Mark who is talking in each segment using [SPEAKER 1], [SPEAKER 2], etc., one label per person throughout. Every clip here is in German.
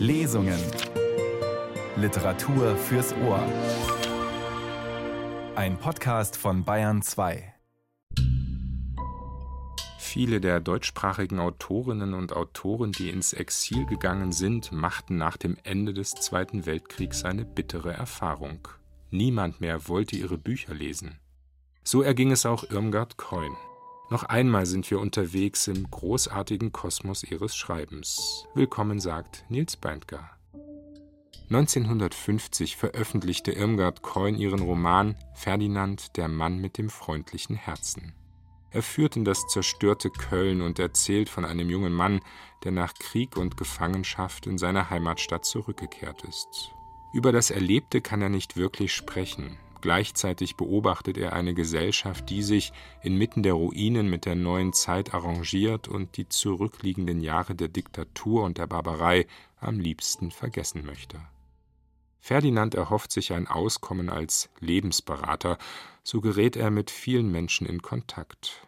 [SPEAKER 1] Lesungen. Literatur fürs Ohr. Ein Podcast von Bayern 2.
[SPEAKER 2] Viele der deutschsprachigen Autorinnen und Autoren, die ins Exil gegangen sind, machten nach dem Ende des Zweiten Weltkriegs eine bittere Erfahrung. Niemand mehr wollte ihre Bücher lesen. So erging es auch Irmgard Keun. Noch einmal sind wir unterwegs im großartigen Kosmos ihres Schreibens. Willkommen sagt Nils Beindker. 1950 veröffentlichte Irmgard Keun ihren Roman Ferdinand, der Mann mit dem freundlichen Herzen. Er führt in das zerstörte Köln und erzählt von einem jungen Mann, der nach Krieg und Gefangenschaft in seine Heimatstadt zurückgekehrt ist. Über das Erlebte kann er nicht wirklich sprechen. Gleichzeitig beobachtet er eine Gesellschaft, die sich inmitten der Ruinen mit der neuen Zeit arrangiert und die zurückliegenden Jahre der Diktatur und der Barbarei am liebsten vergessen möchte. Ferdinand erhofft sich ein Auskommen als Lebensberater, so gerät er mit vielen Menschen in Kontakt.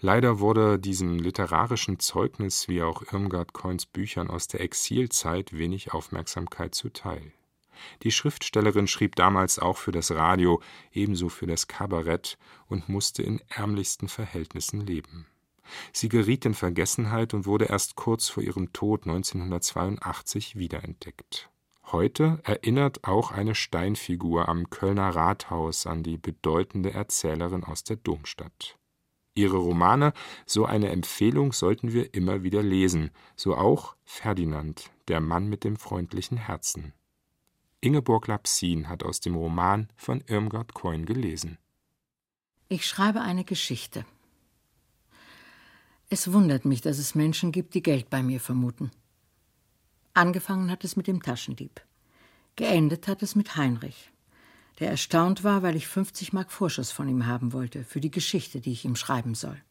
[SPEAKER 2] Leider wurde diesem literarischen Zeugnis wie auch Irmgard Coins Büchern aus der Exilzeit wenig Aufmerksamkeit zuteil. Die Schriftstellerin schrieb damals auch für das Radio, ebenso für das Kabarett und musste in ärmlichsten Verhältnissen leben. Sie geriet in Vergessenheit und wurde erst kurz vor ihrem Tod 1982 wiederentdeckt. Heute erinnert auch eine Steinfigur am Kölner Rathaus an die bedeutende Erzählerin aus der Domstadt. Ihre Romane, so eine Empfehlung sollten wir immer wieder lesen, so auch Ferdinand, der Mann mit dem freundlichen Herzen Ingeborg Lapsin hat aus dem Roman von Irmgard Keun gelesen.
[SPEAKER 3] Ich schreibe eine Geschichte. Es wundert mich, dass es Menschen gibt, die Geld bei mir vermuten. Angefangen hat es mit dem Taschendieb. Geendet hat es mit Heinrich, der erstaunt war, weil ich 50 Mark Vorschuss von ihm haben wollte für die Geschichte, die ich ihm schreiben soll.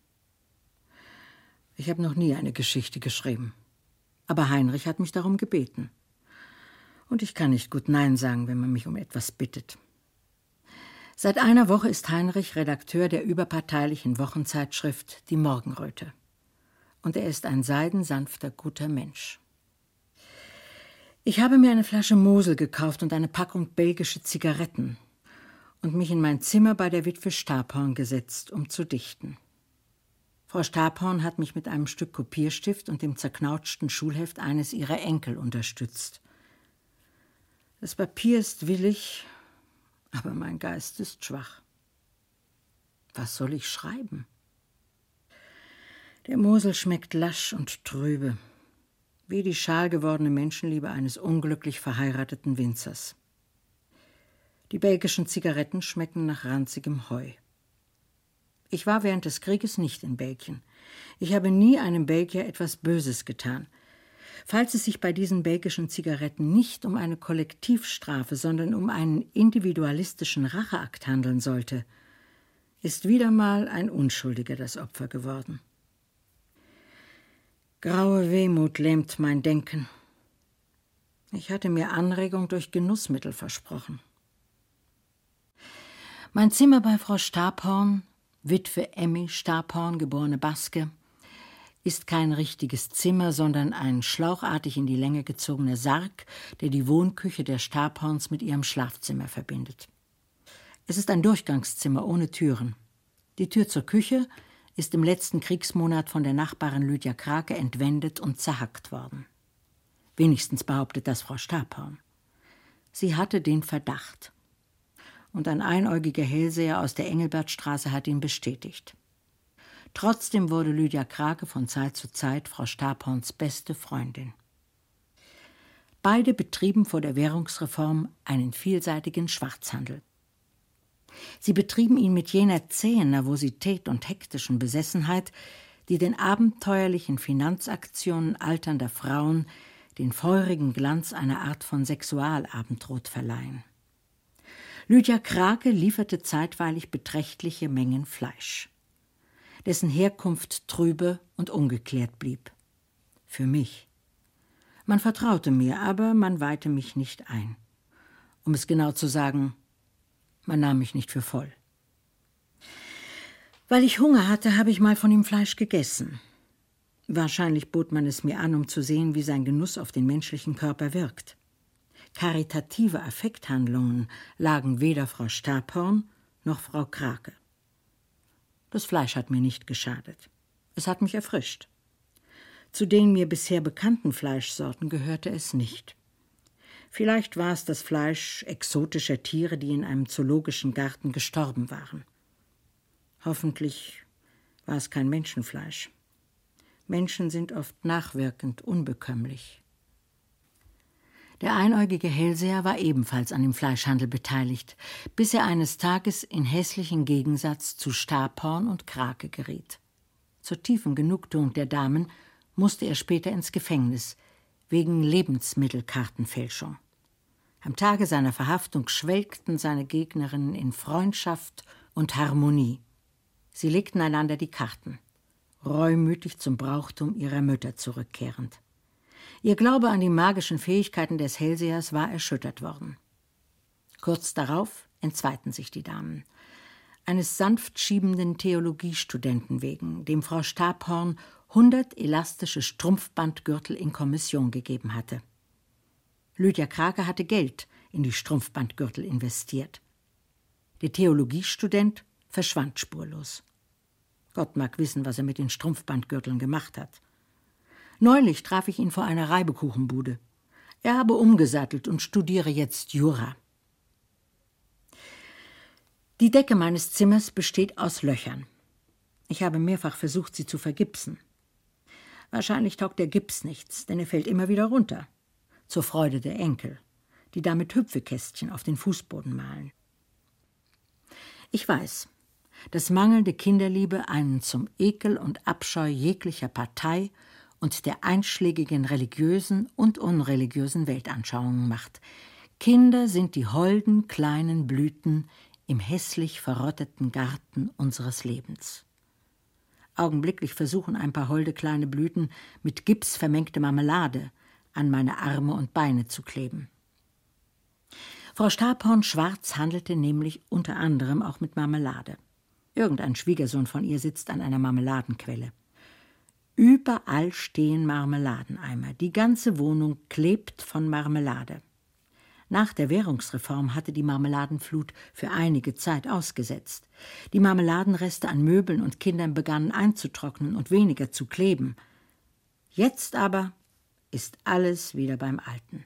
[SPEAKER 3] Ich habe noch nie eine Geschichte geschrieben. Aber Heinrich hat mich darum gebeten und ich kann nicht gut Nein sagen, wenn man mich um etwas bittet. Seit einer Woche ist Heinrich Redakteur der überparteilichen Wochenzeitschrift Die Morgenröte. Und er ist ein seidensanfter, guter Mensch. Ich habe mir eine Flasche Mosel gekauft und eine Packung belgische Zigaretten und mich in mein Zimmer bei der Witwe Stabhorn gesetzt, um zu dichten. Frau Stabhorn hat mich mit einem Stück Kopierstift und dem zerknautschten Schulheft eines ihrer Enkel unterstützt. Das Papier ist willig, aber mein Geist ist schwach. Was soll ich schreiben? Der Mosel schmeckt lasch und trübe, wie die schal gewordene Menschenliebe eines unglücklich verheirateten Winzers. Die belgischen Zigaretten schmecken nach ranzigem Heu. Ich war während des Krieges nicht in Belgien. Ich habe nie einem Belgier etwas Böses getan. Falls es sich bei diesen belgischen Zigaretten nicht um eine Kollektivstrafe, sondern um einen individualistischen Racheakt handeln sollte, ist wieder mal ein Unschuldiger das Opfer geworden. Graue Wehmut lähmt mein Denken. Ich hatte mir Anregung durch Genussmittel versprochen. Mein Zimmer bei Frau Stabhorn, Witwe Emmy Stabhorn, geborene Baske, ist kein richtiges Zimmer, sondern ein schlauchartig in die Länge gezogener Sarg, der die Wohnküche der Stabhorns mit ihrem Schlafzimmer verbindet. Es ist ein Durchgangszimmer ohne Türen. Die Tür zur Küche ist im letzten Kriegsmonat von der Nachbarin Lydia Krake entwendet und zerhackt worden. Wenigstens behauptet das Frau Stabhorn. Sie hatte den Verdacht. Und ein einäugiger Hellseher aus der Engelbertstraße hat ihn bestätigt. Trotzdem wurde Lydia Krake von Zeit zu Zeit Frau Stabhorns beste Freundin. Beide betrieben vor der Währungsreform einen vielseitigen Schwarzhandel. Sie betrieben ihn mit jener zähen Nervosität und hektischen Besessenheit, die den abenteuerlichen Finanzaktionen alternder Frauen den feurigen Glanz einer Art von Sexualabendrot verleihen. Lydia Krake lieferte zeitweilig beträchtliche Mengen Fleisch dessen Herkunft trübe und ungeklärt blieb. Für mich. Man vertraute mir, aber man weihte mich nicht ein. Um es genau zu sagen, man nahm mich nicht für voll. Weil ich Hunger hatte, habe ich mal von ihm Fleisch gegessen. Wahrscheinlich bot man es mir an, um zu sehen, wie sein Genuss auf den menschlichen Körper wirkt. Karitative Affekthandlungen lagen weder Frau Stabhorn noch Frau Krake. Das Fleisch hat mir nicht geschadet. Es hat mich erfrischt. Zu den mir bisher bekannten Fleischsorten gehörte es nicht. Vielleicht war es das Fleisch exotischer Tiere, die in einem zoologischen Garten gestorben waren. Hoffentlich war es kein Menschenfleisch. Menschen sind oft nachwirkend unbekömmlich. Der einäugige Hellseher war ebenfalls an dem Fleischhandel beteiligt, bis er eines Tages in hässlichen Gegensatz zu Stabhorn und Krake geriet. Zur tiefen Genugtuung der Damen musste er später ins Gefängnis wegen Lebensmittelkartenfälschung. Am Tage seiner Verhaftung schwelgten seine Gegnerinnen in Freundschaft und Harmonie. Sie legten einander die Karten reumütig zum Brauchtum ihrer Mütter zurückkehrend. Ihr Glaube an die magischen Fähigkeiten des Hellsehers war erschüttert worden. Kurz darauf entzweiten sich die Damen. Eines sanft schiebenden Theologiestudenten wegen, dem Frau Stabhorn hundert elastische Strumpfbandgürtel in Kommission gegeben hatte. Lydia Krake hatte Geld in die Strumpfbandgürtel investiert. Der Theologiestudent verschwand spurlos. Gott mag wissen, was er mit den Strumpfbandgürteln gemacht hat. Neulich traf ich ihn vor einer Reibekuchenbude. Er habe umgesattelt und studiere jetzt Jura. Die Decke meines Zimmers besteht aus Löchern. Ich habe mehrfach versucht, sie zu vergipsen. Wahrscheinlich taugt der Gips nichts, denn er fällt immer wieder runter. Zur Freude der Enkel, die damit Hüpfekästchen auf den Fußboden malen. Ich weiß, dass mangelnde Kinderliebe einen zum Ekel und Abscheu jeglicher Partei und der einschlägigen religiösen und unreligiösen Weltanschauungen macht. Kinder sind die holden kleinen Blüten im hässlich verrotteten Garten unseres Lebens. Augenblicklich versuchen ein paar holde kleine Blüten mit Gips vermengte Marmelade an meine Arme und Beine zu kleben. Frau Stabhorn Schwarz handelte nämlich unter anderem auch mit Marmelade. Irgendein Schwiegersohn von ihr sitzt an einer Marmeladenquelle. Überall stehen Marmeladeneimer. Die ganze Wohnung klebt von Marmelade. Nach der Währungsreform hatte die Marmeladenflut für einige Zeit ausgesetzt. Die Marmeladenreste an Möbeln und Kindern begannen einzutrocknen und weniger zu kleben. Jetzt aber ist alles wieder beim Alten.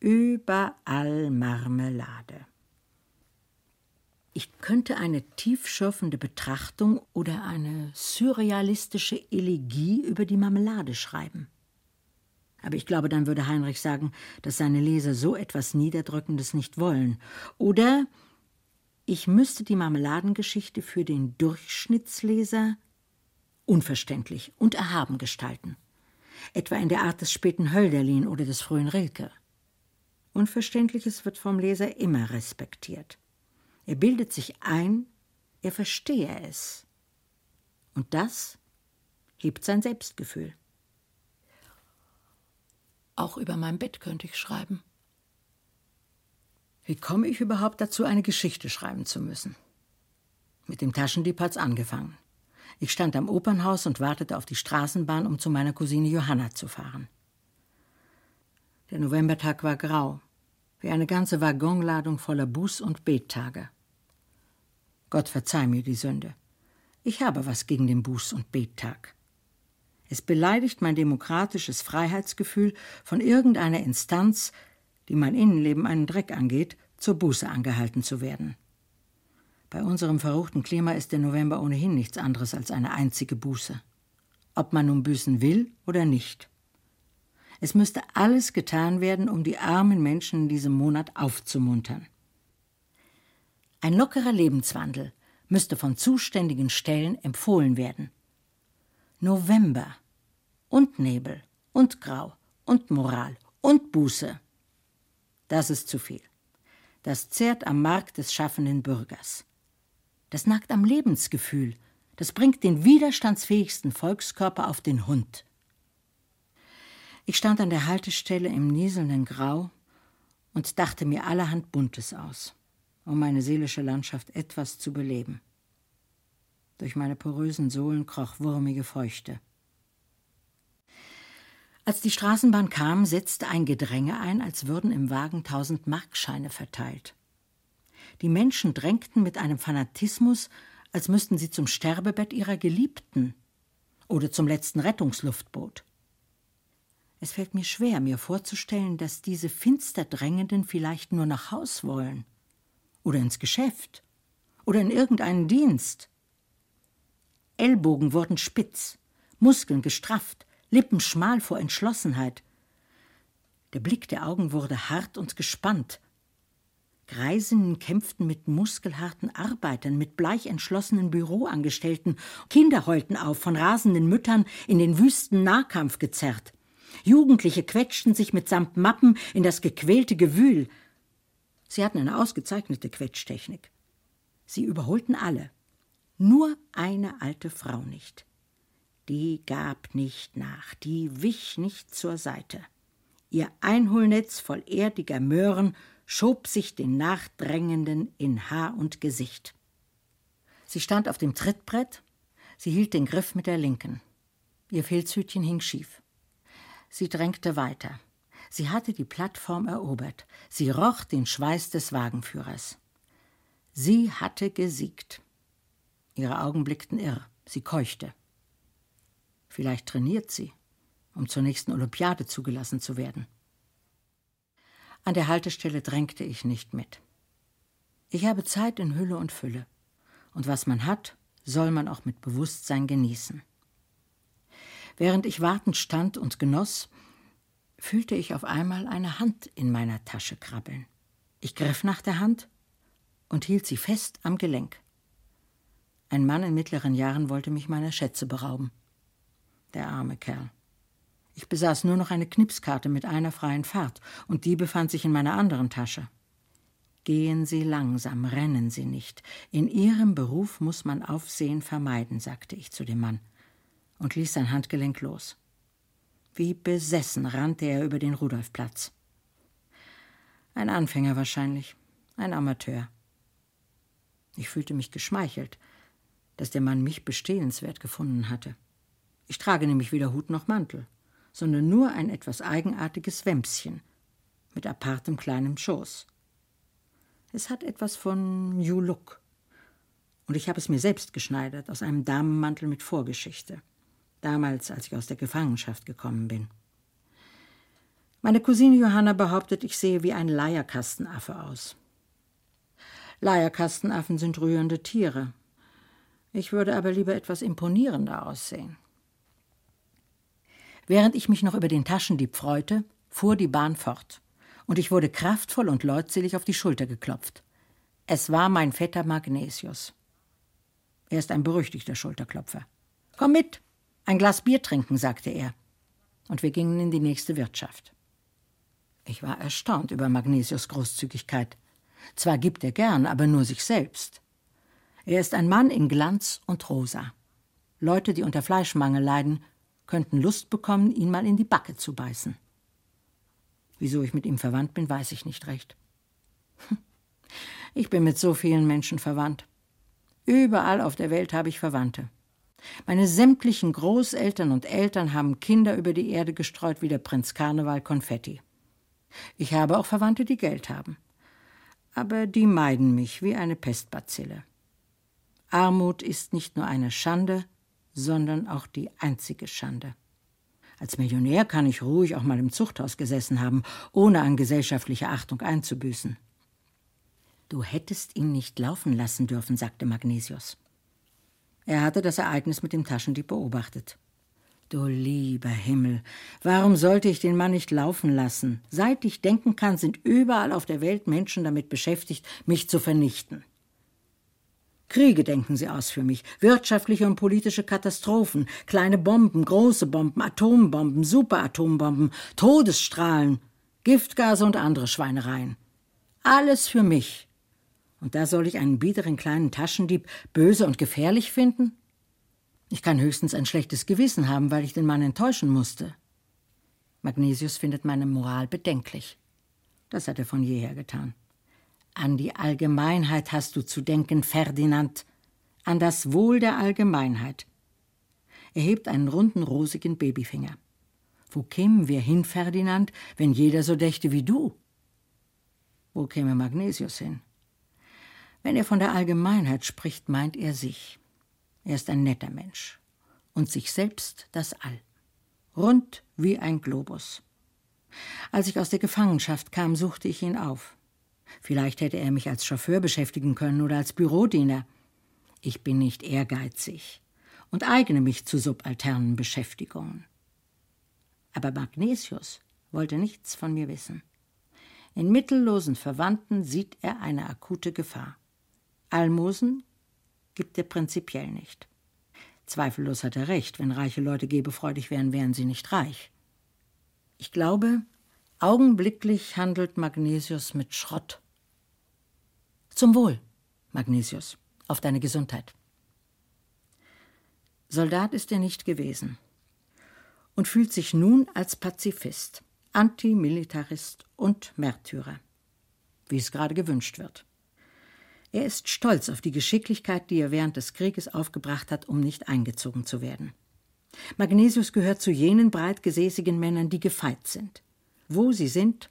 [SPEAKER 3] Überall Marmelade. Ich könnte eine tiefschürfende Betrachtung oder eine surrealistische Elegie über die Marmelade schreiben. Aber ich glaube, dann würde Heinrich sagen, dass seine Leser so etwas Niederdrückendes nicht wollen. Oder ich müsste die Marmeladengeschichte für den Durchschnittsleser unverständlich und erhaben gestalten. Etwa in der Art des späten Hölderlin oder des frühen Rilke. Unverständliches wird vom Leser immer respektiert. Er bildet sich ein, er verstehe es. Und das hebt sein Selbstgefühl. Auch über mein Bett könnte ich schreiben. Wie komme ich überhaupt dazu, eine Geschichte schreiben zu müssen? Mit dem Taschendieb hat's angefangen. Ich stand am Opernhaus und wartete auf die Straßenbahn, um zu meiner Cousine Johanna zu fahren. Der Novembertag war grau, wie eine ganze Waggonladung voller Buß- und Bettage. Gott verzeih mir die Sünde. Ich habe was gegen den Buß- und Bettag. Es beleidigt mein demokratisches Freiheitsgefühl, von irgendeiner Instanz, die mein Innenleben einen Dreck angeht, zur Buße angehalten zu werden. Bei unserem verruchten Klima ist der November ohnehin nichts anderes als eine einzige Buße. Ob man nun büßen will oder nicht. Es müsste alles getan werden, um die armen Menschen in diesem Monat aufzumuntern. Ein lockerer Lebenswandel müsste von zuständigen Stellen empfohlen werden. November und Nebel und Grau und Moral und Buße. Das ist zu viel. Das zehrt am Mark des schaffenden Bürgers. Das nagt am Lebensgefühl. Das bringt den widerstandsfähigsten Volkskörper auf den Hund. Ich stand an der Haltestelle im nieselnden Grau und dachte mir allerhand Buntes aus um meine seelische Landschaft etwas zu beleben. Durch meine porösen Sohlen kroch wurmige Feuchte. Als die Straßenbahn kam, setzte ein Gedränge ein, als würden im Wagen tausend Markscheine verteilt. Die Menschen drängten mit einem Fanatismus, als müssten sie zum Sterbebett ihrer Geliebten oder zum letzten Rettungsluftboot. Es fällt mir schwer, mir vorzustellen, dass diese finster Drängenden vielleicht nur nach Haus wollen oder ins Geschäft oder in irgendeinen Dienst. Ellbogen wurden spitz, Muskeln gestrafft, Lippen schmal vor Entschlossenheit. Der Blick der Augen wurde hart und gespannt. Greisinnen kämpften mit muskelharten Arbeitern, mit bleich entschlossenen Büroangestellten. Kinder heulten auf, von rasenden Müttern in den wüsten Nahkampf gezerrt. Jugendliche quetschten sich mitsamt Mappen in das gequälte Gewühl. Sie hatten eine ausgezeichnete Quetschtechnik. Sie überholten alle. Nur eine alte Frau nicht. Die gab nicht nach, die wich nicht zur Seite. Ihr Einholnetz voll erdiger Möhren schob sich den Nachdrängenden in Haar und Gesicht. Sie stand auf dem Trittbrett, sie hielt den Griff mit der linken. Ihr Filzhütchen hing schief. Sie drängte weiter. Sie hatte die Plattform erobert. Sie roch den Schweiß des Wagenführers. Sie hatte gesiegt. Ihre Augen blickten irr. Sie keuchte. Vielleicht trainiert sie, um zur nächsten Olympiade zugelassen zu werden. An der Haltestelle drängte ich nicht mit. Ich habe Zeit in Hülle und Fülle. Und was man hat, soll man auch mit Bewusstsein genießen. Während ich wartend stand und genoss, fühlte ich auf einmal eine Hand in meiner Tasche krabbeln. Ich griff nach der Hand und hielt sie fest am Gelenk. Ein Mann in mittleren Jahren wollte mich meiner Schätze berauben. Der arme Kerl. Ich besaß nur noch eine Knipskarte mit einer freien Fahrt, und die befand sich in meiner anderen Tasche. Gehen Sie langsam, rennen Sie nicht. In Ihrem Beruf muss man Aufsehen vermeiden, sagte ich zu dem Mann und ließ sein Handgelenk los. Wie besessen rannte er über den Rudolfplatz. Ein Anfänger wahrscheinlich, ein Amateur. Ich fühlte mich geschmeichelt, dass der Mann mich bestehenswert gefunden hatte. Ich trage nämlich weder Hut noch Mantel, sondern nur ein etwas eigenartiges Wämschen mit apartem kleinem Schoß. Es hat etwas von New Look. Und ich habe es mir selbst geschneidert aus einem Damenmantel mit Vorgeschichte damals, als ich aus der Gefangenschaft gekommen bin. Meine Cousine Johanna behauptet, ich sehe wie ein Leierkastenaffe aus. Leierkastenaffen sind rührende Tiere. Ich würde aber lieber etwas imponierender aussehen. Während ich mich noch über den Taschendieb freute, fuhr die Bahn fort, und ich wurde kraftvoll und leutselig auf die Schulter geklopft. Es war mein Vetter Magnesius. Er ist ein berüchtigter Schulterklopfer. Komm mit, ein Glas Bier trinken, sagte er. Und wir gingen in die nächste Wirtschaft. Ich war erstaunt über Magnesius Großzügigkeit. Zwar gibt er gern, aber nur sich selbst. Er ist ein Mann in Glanz und Rosa. Leute, die unter Fleischmangel leiden, könnten Lust bekommen, ihn mal in die Backe zu beißen. Wieso ich mit ihm verwandt bin, weiß ich nicht recht. Ich bin mit so vielen Menschen verwandt. Überall auf der Welt habe ich Verwandte. Meine sämtlichen Großeltern und Eltern haben Kinder über die Erde gestreut wie der Prinz Karneval Konfetti. Ich habe auch Verwandte, die Geld haben. Aber die meiden mich wie eine Pestbazille. Armut ist nicht nur eine Schande, sondern auch die einzige Schande. Als Millionär kann ich ruhig auch mal im Zuchthaus gesessen haben, ohne an gesellschaftlicher Achtung einzubüßen. Du hättest ihn nicht laufen lassen dürfen, sagte Magnesius. Er hatte das Ereignis mit dem Taschendieb beobachtet. Du lieber Himmel, warum sollte ich den Mann nicht laufen lassen? Seit ich denken kann, sind überall auf der Welt Menschen damit beschäftigt, mich zu vernichten. Kriege denken sie aus für mich, wirtschaftliche und politische Katastrophen, kleine Bomben, große Bomben, Atombomben, Superatombomben, Todesstrahlen, Giftgase und andere Schweinereien. Alles für mich. Und da soll ich einen biederen kleinen Taschendieb böse und gefährlich finden? Ich kann höchstens ein schlechtes Gewissen haben, weil ich den Mann enttäuschen musste. Magnesius findet meine Moral bedenklich. Das hat er von jeher getan. An die Allgemeinheit hast du zu denken, Ferdinand, an das Wohl der Allgemeinheit. Er hebt einen runden, rosigen Babyfinger. Wo kämen wir hin, Ferdinand, wenn jeder so dächte wie du? Wo käme Magnesius hin? Wenn er von der Allgemeinheit spricht, meint er sich. Er ist ein netter Mensch und sich selbst das All. Rund wie ein Globus. Als ich aus der Gefangenschaft kam, suchte ich ihn auf. Vielleicht hätte er mich als Chauffeur beschäftigen können oder als Bürodiener. Ich bin nicht ehrgeizig und eigne mich zu subalternen Beschäftigungen. Aber Magnesius wollte nichts von mir wissen. In mittellosen Verwandten sieht er eine akute Gefahr. Almosen gibt er prinzipiell nicht. Zweifellos hat er recht, wenn reiche Leute gebefreudig wären, wären sie nicht reich. Ich glaube, augenblicklich handelt Magnesius mit Schrott. Zum Wohl, Magnesius, auf deine Gesundheit. Soldat ist er nicht gewesen und fühlt sich nun als Pazifist, Antimilitarist und Märtyrer, wie es gerade gewünscht wird. Er ist stolz auf die Geschicklichkeit, die er während des Krieges aufgebracht hat, um nicht eingezogen zu werden. Magnesius gehört zu jenen breitgesäßigen Männern, die gefeit sind. Wo sie sind,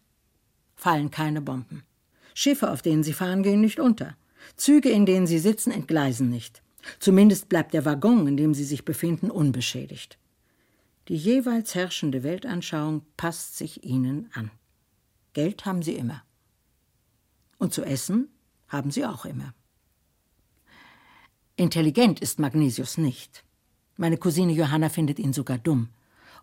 [SPEAKER 3] fallen keine Bomben. Schiffe, auf denen sie fahren, gehen nicht unter. Züge, in denen sie sitzen, entgleisen nicht. Zumindest bleibt der Waggon, in dem sie sich befinden, unbeschädigt. Die jeweils herrschende Weltanschauung passt sich ihnen an. Geld haben sie immer. Und zu essen haben sie auch immer. Intelligent ist Magnesius nicht. Meine Cousine Johanna findet ihn sogar dumm.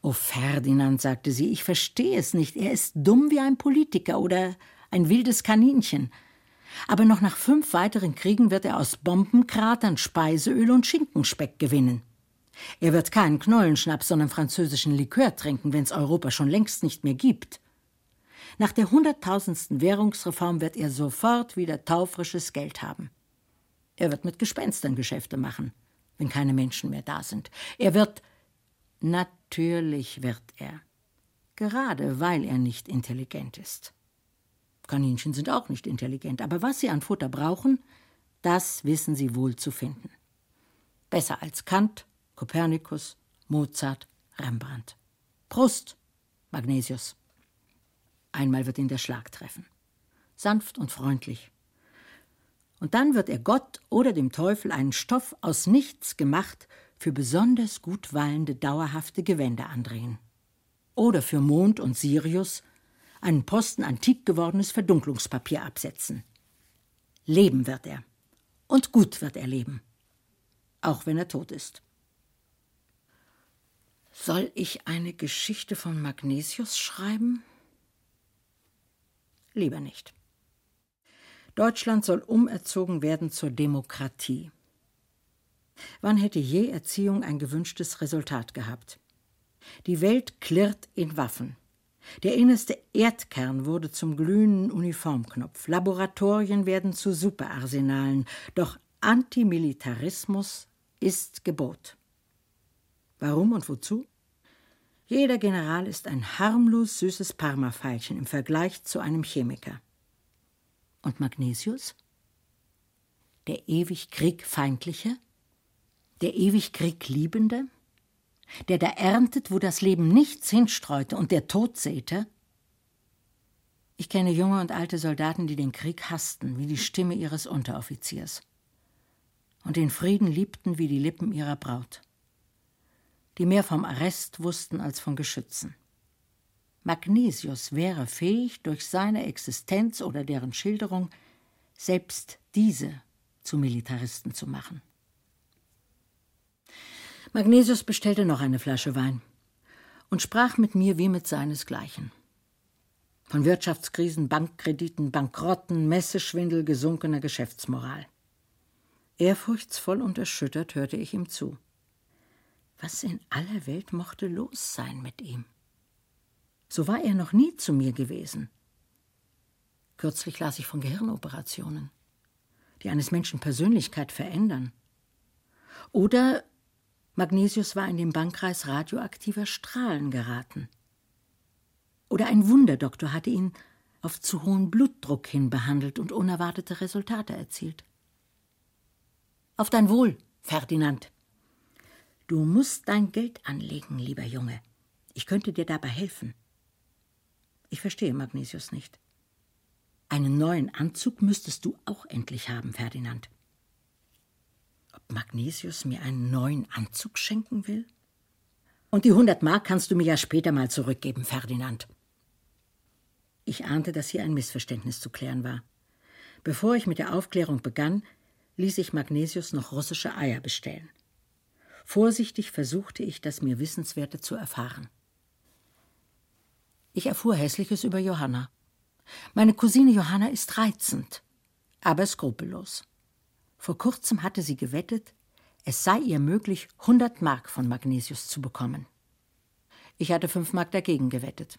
[SPEAKER 3] Oh Ferdinand, sagte sie, ich verstehe es nicht. Er ist dumm wie ein Politiker oder ein wildes Kaninchen. Aber noch nach fünf weiteren Kriegen wird er aus Bombenkratern Speiseöl und Schinkenspeck gewinnen. Er wird keinen Knollenschnaps, sondern französischen Likör trinken, wenn es Europa schon längst nicht mehr gibt. Nach der hunderttausendsten Währungsreform wird er sofort wieder taufrisches Geld haben. Er wird mit Gespenstern Geschäfte machen, wenn keine Menschen mehr da sind. Er wird. Natürlich wird er. Gerade weil er nicht intelligent ist. Kaninchen sind auch nicht intelligent, aber was sie an Futter brauchen, das wissen sie wohl zu finden. Besser als Kant, Kopernikus, Mozart, Rembrandt. Prost, Magnesius. Einmal wird ihn der Schlag treffen. Sanft und freundlich. Und dann wird er Gott oder dem Teufel einen Stoff aus nichts gemacht für besonders gut wallende, dauerhafte Gewänder andrehen. Oder für Mond und Sirius einen Posten antik gewordenes Verdunklungspapier absetzen. Leben wird er. Und gut wird er leben. Auch wenn er tot ist. Soll ich eine Geschichte von Magnesius schreiben? Lieber nicht. Deutschland soll umerzogen werden zur Demokratie. Wann hätte je Erziehung ein gewünschtes Resultat gehabt? Die Welt klirrt in Waffen. Der innerste Erdkern wurde zum glühenden Uniformknopf. Laboratorien werden zu Superarsenalen. Doch Antimilitarismus ist Gebot. Warum und wozu? Jeder General ist ein harmlos süßes Parmafeilchen im Vergleich zu einem Chemiker. Und Magnesius? Der ewig Kriegfeindliche? Der ewig Kriegliebende? Der da erntet, wo das Leben nichts hinstreute und der Tod säte? Ich kenne junge und alte Soldaten, die den Krieg hassten, wie die Stimme ihres Unteroffiziers. Und den Frieden liebten wie die Lippen ihrer Braut die mehr vom Arrest wussten als von Geschützen. Magnesius wäre fähig, durch seine Existenz oder deren Schilderung selbst diese zu Militaristen zu machen. Magnesius bestellte noch eine Flasche Wein und sprach mit mir wie mit seinesgleichen. Von Wirtschaftskrisen, Bankkrediten, Bankrotten, Messeschwindel, gesunkener Geschäftsmoral. Ehrfurchtsvoll und erschüttert hörte ich ihm zu. Was in aller Welt mochte los sein mit ihm? So war er noch nie zu mir gewesen. Kürzlich las ich von Gehirnoperationen, die eines Menschen Persönlichkeit verändern. Oder Magnesius war in den Bankkreis radioaktiver Strahlen geraten. Oder ein Wunderdoktor hatte ihn auf zu hohen Blutdruck hin behandelt und unerwartete Resultate erzielt. Auf dein Wohl, Ferdinand. Du musst dein Geld anlegen, lieber Junge. Ich könnte dir dabei helfen. Ich verstehe Magnesius nicht. Einen neuen Anzug müsstest du auch endlich haben, Ferdinand. Ob Magnesius mir einen neuen Anzug schenken will? Und die hundert Mark kannst du mir ja später mal zurückgeben, Ferdinand. Ich ahnte, dass hier ein Missverständnis zu klären war. Bevor ich mit der Aufklärung begann, ließ ich Magnesius noch russische Eier bestellen. Vorsichtig versuchte ich, das mir Wissenswerte zu erfahren. Ich erfuhr Hässliches über Johanna. Meine Cousine Johanna ist reizend, aber skrupellos. Vor kurzem hatte sie gewettet, es sei ihr möglich, 100 Mark von Magnesius zu bekommen. Ich hatte 5 Mark dagegen gewettet.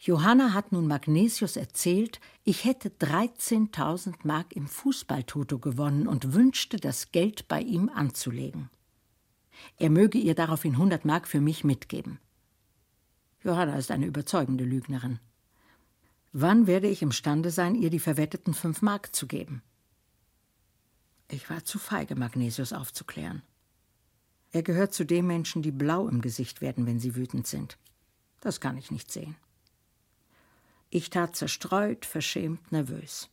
[SPEAKER 3] Johanna hat nun Magnesius erzählt, ich hätte 13.000 Mark im Fußballtoto gewonnen und wünschte, das Geld bei ihm anzulegen. Er möge ihr daraufhin 100 Mark für mich mitgeben. Johanna ist eine überzeugende Lügnerin. Wann werde ich imstande sein, ihr die verwetteten 5 Mark zu geben? Ich war zu feige, Magnesius aufzuklären. Er gehört zu den Menschen, die blau im Gesicht werden, wenn sie wütend sind. Das kann ich nicht sehen. Ich tat zerstreut, verschämt, nervös.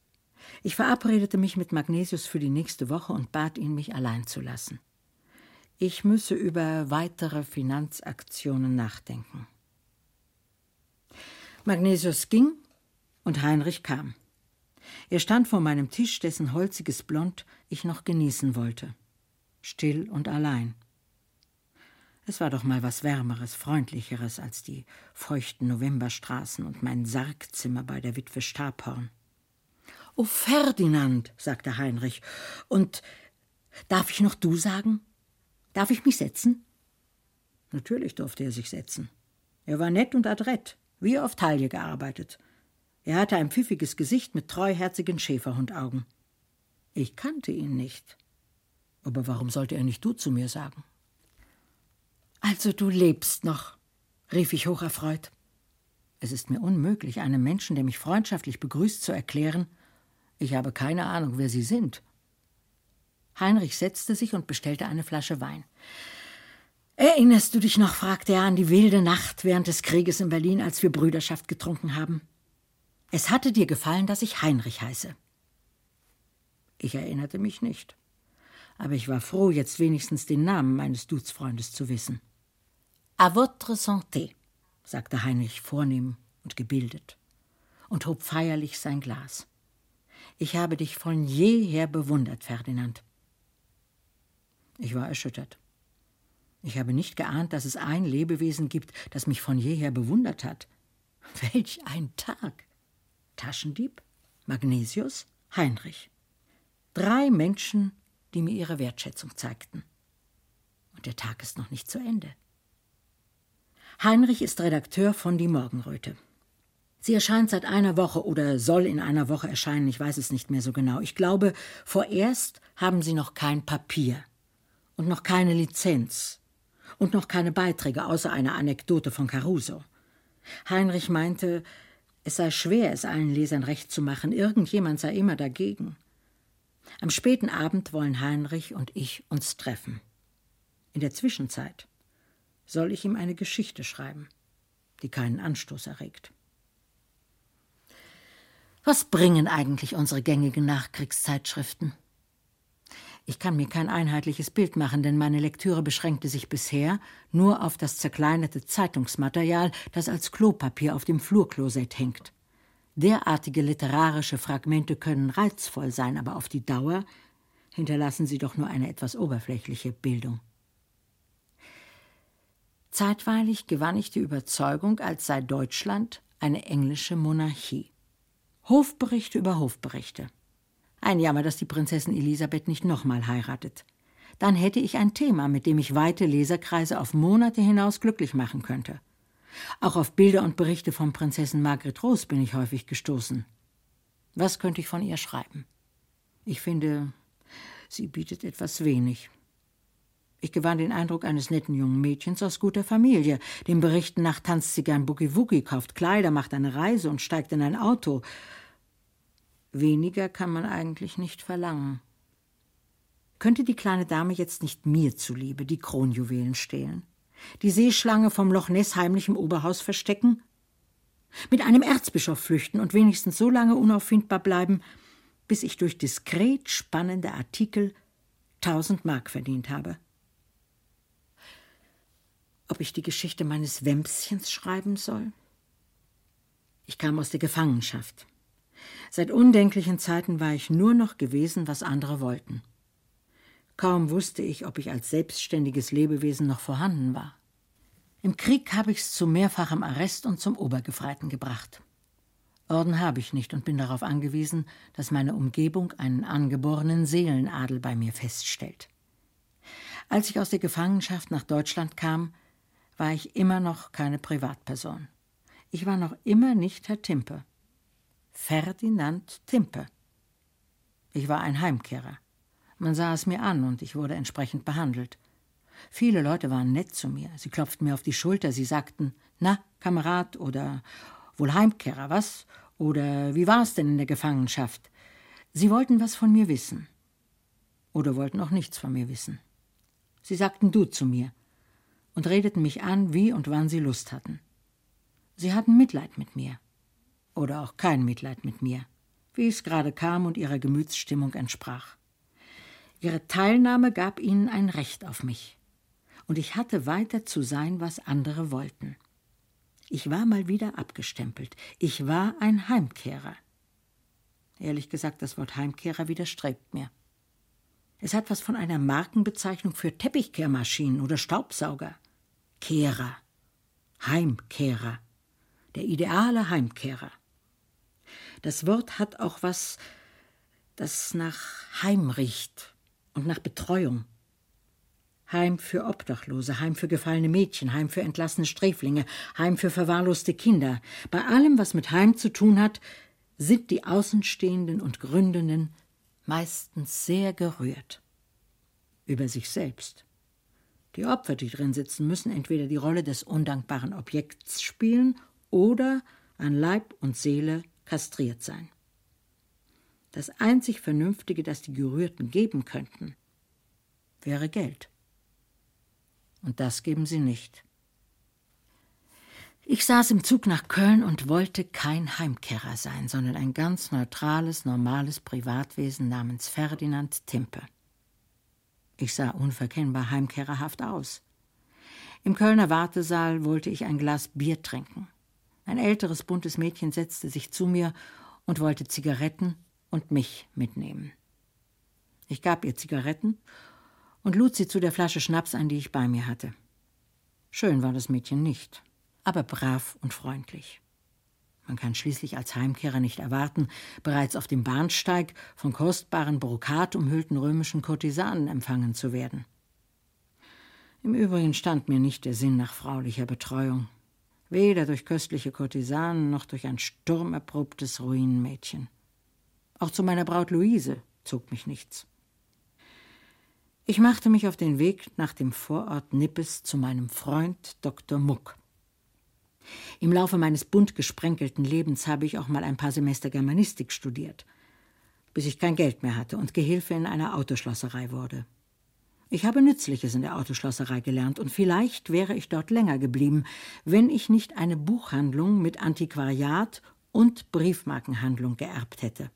[SPEAKER 3] Ich verabredete mich mit Magnesius für die nächste Woche und bat ihn, mich allein zu lassen. Ich müsse über weitere Finanzaktionen nachdenken. Magnesius ging und Heinrich kam. Er stand vor meinem Tisch, dessen holziges Blond ich noch genießen wollte. Still und allein. Es war doch mal was Wärmeres, Freundlicheres als die feuchten Novemberstraßen und mein Sargzimmer bei der Witwe Stabhorn. O Ferdinand, sagte Heinrich, und darf ich noch du sagen? Darf ich mich setzen? Natürlich durfte er sich setzen. Er war nett und adrett, wie auf Taille gearbeitet. Er hatte ein pfiffiges Gesicht mit treuherzigen Schäferhundaugen. Ich kannte ihn nicht. Aber warum sollte er nicht du zu mir sagen? Also du lebst noch, rief ich hocherfreut. Es ist mir unmöglich, einem Menschen, der mich freundschaftlich begrüßt, zu erklären, ich habe keine Ahnung, wer Sie sind. Heinrich setzte sich und bestellte eine Flasche Wein. Erinnerst du dich noch, fragte er, an die wilde Nacht während des Krieges in Berlin, als wir Brüderschaft getrunken haben? Es hatte dir gefallen, dass ich Heinrich heiße. Ich erinnerte mich nicht. Aber ich war froh, jetzt wenigstens den Namen meines Duzfreundes zu wissen. A votre santé, sagte Heinrich vornehm und gebildet und hob feierlich sein Glas. Ich habe dich von jeher bewundert, Ferdinand. Ich war erschüttert. Ich habe nicht geahnt, dass es ein Lebewesen gibt, das mich von jeher bewundert hat. Welch ein Tag! Taschendieb, Magnesius, Heinrich. Drei Menschen, die mir ihre Wertschätzung zeigten. Und der Tag ist noch nicht zu Ende. Heinrich ist Redakteur von Die Morgenröte. Sie erscheint seit einer Woche oder soll in einer Woche erscheinen, ich weiß es nicht mehr so genau. Ich glaube, vorerst haben sie noch kein Papier und noch keine Lizenz und noch keine Beiträge außer einer Anekdote von Caruso. Heinrich meinte, es sei schwer, es allen Lesern recht zu machen, irgendjemand sei immer dagegen. Am späten Abend wollen Heinrich und ich uns treffen. In der Zwischenzeit soll ich ihm eine Geschichte schreiben, die keinen Anstoß erregt. Was bringen eigentlich unsere gängigen Nachkriegszeitschriften? Ich kann mir kein einheitliches Bild machen, denn meine Lektüre beschränkte sich bisher nur auf das zerkleinerte Zeitungsmaterial, das als Klopapier auf dem Flurklosett hängt. Derartige literarische Fragmente können reizvoll sein, aber auf die Dauer hinterlassen sie doch nur eine etwas oberflächliche Bildung. Zeitweilig gewann ich die Überzeugung, als sei Deutschland eine englische Monarchie. Hofberichte über Hofberichte. Ein Jammer, dass die Prinzessin Elisabeth nicht nochmal heiratet. Dann hätte ich ein Thema, mit dem ich weite Leserkreise auf Monate hinaus glücklich machen könnte. Auch auf Bilder und Berichte von Prinzessin Margret Rose bin ich häufig gestoßen. Was könnte ich von ihr schreiben? Ich finde, sie bietet etwas wenig. Ich gewann den Eindruck eines netten jungen Mädchens aus guter Familie. Den Berichten nach tanzt sie gern Boogie-Woogie, kauft Kleider, macht eine Reise und steigt in ein Auto. Weniger kann man eigentlich nicht verlangen. Könnte die kleine Dame jetzt nicht mir zuliebe die Kronjuwelen stehlen? Die Seeschlange vom Loch Ness heimlich im Oberhaus verstecken? Mit einem Erzbischof flüchten und wenigstens so lange unauffindbar bleiben, bis ich durch diskret spannende Artikel tausend Mark verdient habe. Ob ich die Geschichte meines Wämschens schreiben soll? Ich kam aus der Gefangenschaft. Seit undenklichen Zeiten war ich nur noch gewesen, was andere wollten. Kaum wusste ich, ob ich als selbstständiges Lebewesen noch vorhanden war. Im Krieg habe ich es zu mehrfachem Arrest und zum Obergefreiten gebracht. Orden habe ich nicht und bin darauf angewiesen, dass meine Umgebung einen angeborenen Seelenadel bei mir feststellt. Als ich aus der Gefangenschaft nach Deutschland kam, war ich immer noch keine Privatperson. Ich war noch immer nicht Herr Timpe. Ferdinand Timpe. Ich war ein Heimkehrer. Man sah es mir an und ich wurde entsprechend behandelt. Viele Leute waren nett zu mir. Sie klopften mir auf die Schulter, sie sagten, na, Kamerad oder wohl Heimkehrer, was? Oder wie war es denn in der Gefangenschaft? Sie wollten was von mir wissen. Oder wollten auch nichts von mir wissen. Sie sagten du zu mir und redeten mich an, wie und wann sie Lust hatten. Sie hatten Mitleid mit mir. Oder auch kein Mitleid mit mir, wie es gerade kam und ihrer Gemütsstimmung entsprach. Ihre Teilnahme gab ihnen ein Recht auf mich. Und ich hatte weiter zu sein, was andere wollten. Ich war mal wieder abgestempelt. Ich war ein Heimkehrer. Ehrlich gesagt, das Wort Heimkehrer widerstrebt mir. Es hat was von einer Markenbezeichnung für Teppichkehrmaschinen oder Staubsauger. Kehrer. Heimkehrer. Der ideale Heimkehrer. Das Wort hat auch was, das nach Heim riecht und nach Betreuung. Heim für Obdachlose, Heim für gefallene Mädchen, Heim für entlassene Sträflinge, Heim für verwahrloste Kinder. Bei allem, was mit Heim zu tun hat, sind die Außenstehenden und Gründenden meistens sehr gerührt. Über sich selbst. Die Opfer, die drin sitzen, müssen entweder die Rolle des undankbaren Objekts spielen oder an Leib und Seele kastriert sein. Das einzig Vernünftige, das die Gerührten geben könnten, wäre Geld. Und das geben sie nicht. Ich saß im Zug nach Köln und wollte kein Heimkehrer sein, sondern ein ganz neutrales, normales Privatwesen namens Ferdinand Timpe. Ich sah unverkennbar heimkehrerhaft aus. Im Kölner Wartesaal wollte ich ein Glas Bier trinken. Ein älteres, buntes Mädchen setzte sich zu mir und wollte Zigaretten und mich mitnehmen. Ich gab ihr Zigaretten und lud sie zu der Flasche Schnaps ein, die ich bei mir hatte. Schön war das Mädchen nicht, aber brav und freundlich. Man kann schließlich als Heimkehrer nicht erwarten, bereits auf dem Bahnsteig von kostbaren Brokat umhüllten römischen Kurtisanen empfangen zu werden. Im Übrigen stand mir nicht der Sinn nach fraulicher Betreuung weder durch köstliche Kurtisanen noch durch ein sturmerprobtes Ruinenmädchen. Auch zu meiner Braut Luise zog mich nichts. Ich machte mich auf den Weg nach dem Vorort Nippes zu meinem Freund Dr. Muck. Im Laufe meines bunt gesprenkelten Lebens habe ich auch mal ein paar Semester Germanistik studiert, bis ich kein Geld mehr hatte und Gehilfe in einer Autoschlosserei wurde. Ich habe Nützliches in der Autoschlosserei gelernt und vielleicht wäre ich dort länger geblieben, wenn ich nicht eine Buchhandlung mit Antiquariat und Briefmarkenhandlung geerbt hätte.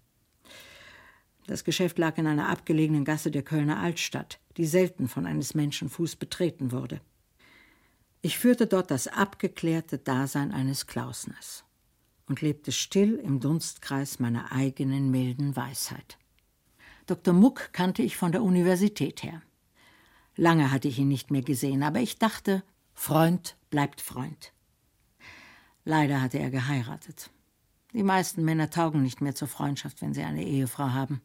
[SPEAKER 3] Das Geschäft lag in einer abgelegenen Gasse der Kölner Altstadt, die selten von eines Menschen Fuß betreten wurde. Ich führte dort das abgeklärte Dasein eines Klausners und lebte still im Dunstkreis meiner eigenen milden Weisheit. Dr. Muck kannte ich von der Universität her. Lange hatte ich ihn nicht mehr gesehen, aber ich dachte, Freund bleibt Freund. Leider hatte er geheiratet. Die meisten Männer taugen nicht mehr zur Freundschaft, wenn sie eine Ehefrau haben.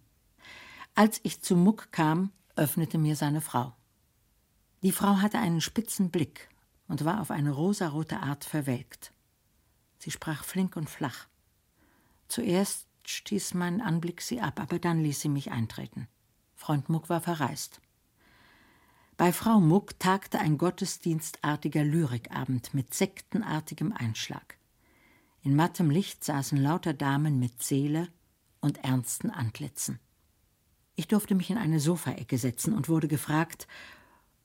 [SPEAKER 3] Als ich zu Muck kam, öffnete mir seine Frau. Die Frau hatte einen spitzen Blick und war auf eine rosarote Art verwelkt. Sie sprach flink und flach. Zuerst stieß mein Anblick sie ab, aber dann ließ sie mich eintreten. Freund Muck war verreist. Bei Frau Muck tagte ein gottesdienstartiger Lyrikabend mit sektenartigem Einschlag. In mattem Licht saßen lauter Damen mit Seele und ernsten Antlitzen. Ich durfte mich in eine Sofaecke setzen und wurde gefragt,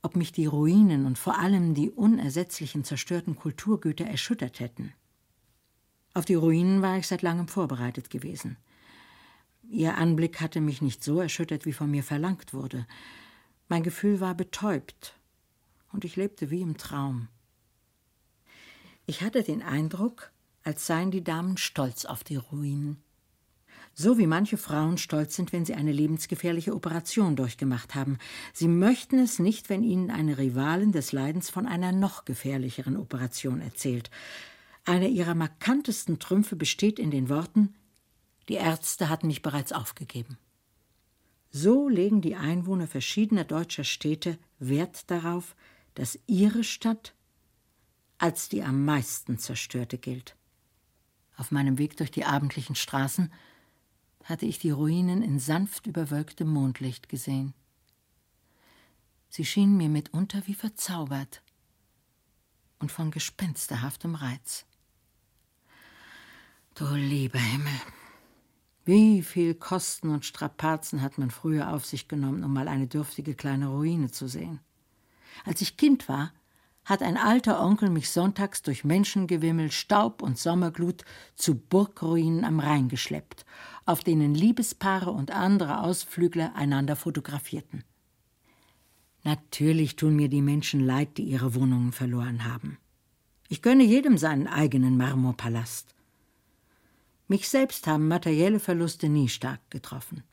[SPEAKER 3] ob mich die Ruinen und vor allem die unersetzlichen zerstörten Kulturgüter erschüttert hätten. Auf die Ruinen war ich seit langem vorbereitet gewesen. Ihr Anblick hatte mich nicht so erschüttert, wie von mir verlangt wurde. Mein Gefühl war betäubt, und ich lebte wie im Traum. Ich hatte den Eindruck, als seien die Damen stolz auf die Ruinen. So wie manche Frauen stolz sind, wenn sie eine lebensgefährliche Operation durchgemacht haben. Sie möchten es nicht, wenn ihnen eine Rivalin des Leidens von einer noch gefährlicheren Operation erzählt. Einer ihrer markantesten Trümpfe besteht in den Worten Die Ärzte hatten mich bereits aufgegeben. So legen die Einwohner verschiedener deutscher Städte Wert darauf, dass ihre Stadt als die am meisten zerstörte gilt. Auf meinem Weg durch die abendlichen Straßen hatte ich die Ruinen in sanft überwölktem Mondlicht gesehen. Sie schienen mir mitunter wie verzaubert und von gespensterhaftem Reiz. Du lieber Himmel, wie viel Kosten und Strapazen hat man früher auf sich genommen, um mal eine dürftige kleine Ruine zu sehen. Als ich Kind war, hat ein alter Onkel mich sonntags durch Menschengewimmel, Staub und Sommerglut zu Burgruinen am Rhein geschleppt, auf denen Liebespaare und andere Ausflügler einander fotografierten. Natürlich tun mir die Menschen leid, die ihre Wohnungen verloren haben. Ich gönne jedem seinen eigenen Marmorpalast. Mich selbst haben materielle Verluste nie stark getroffen.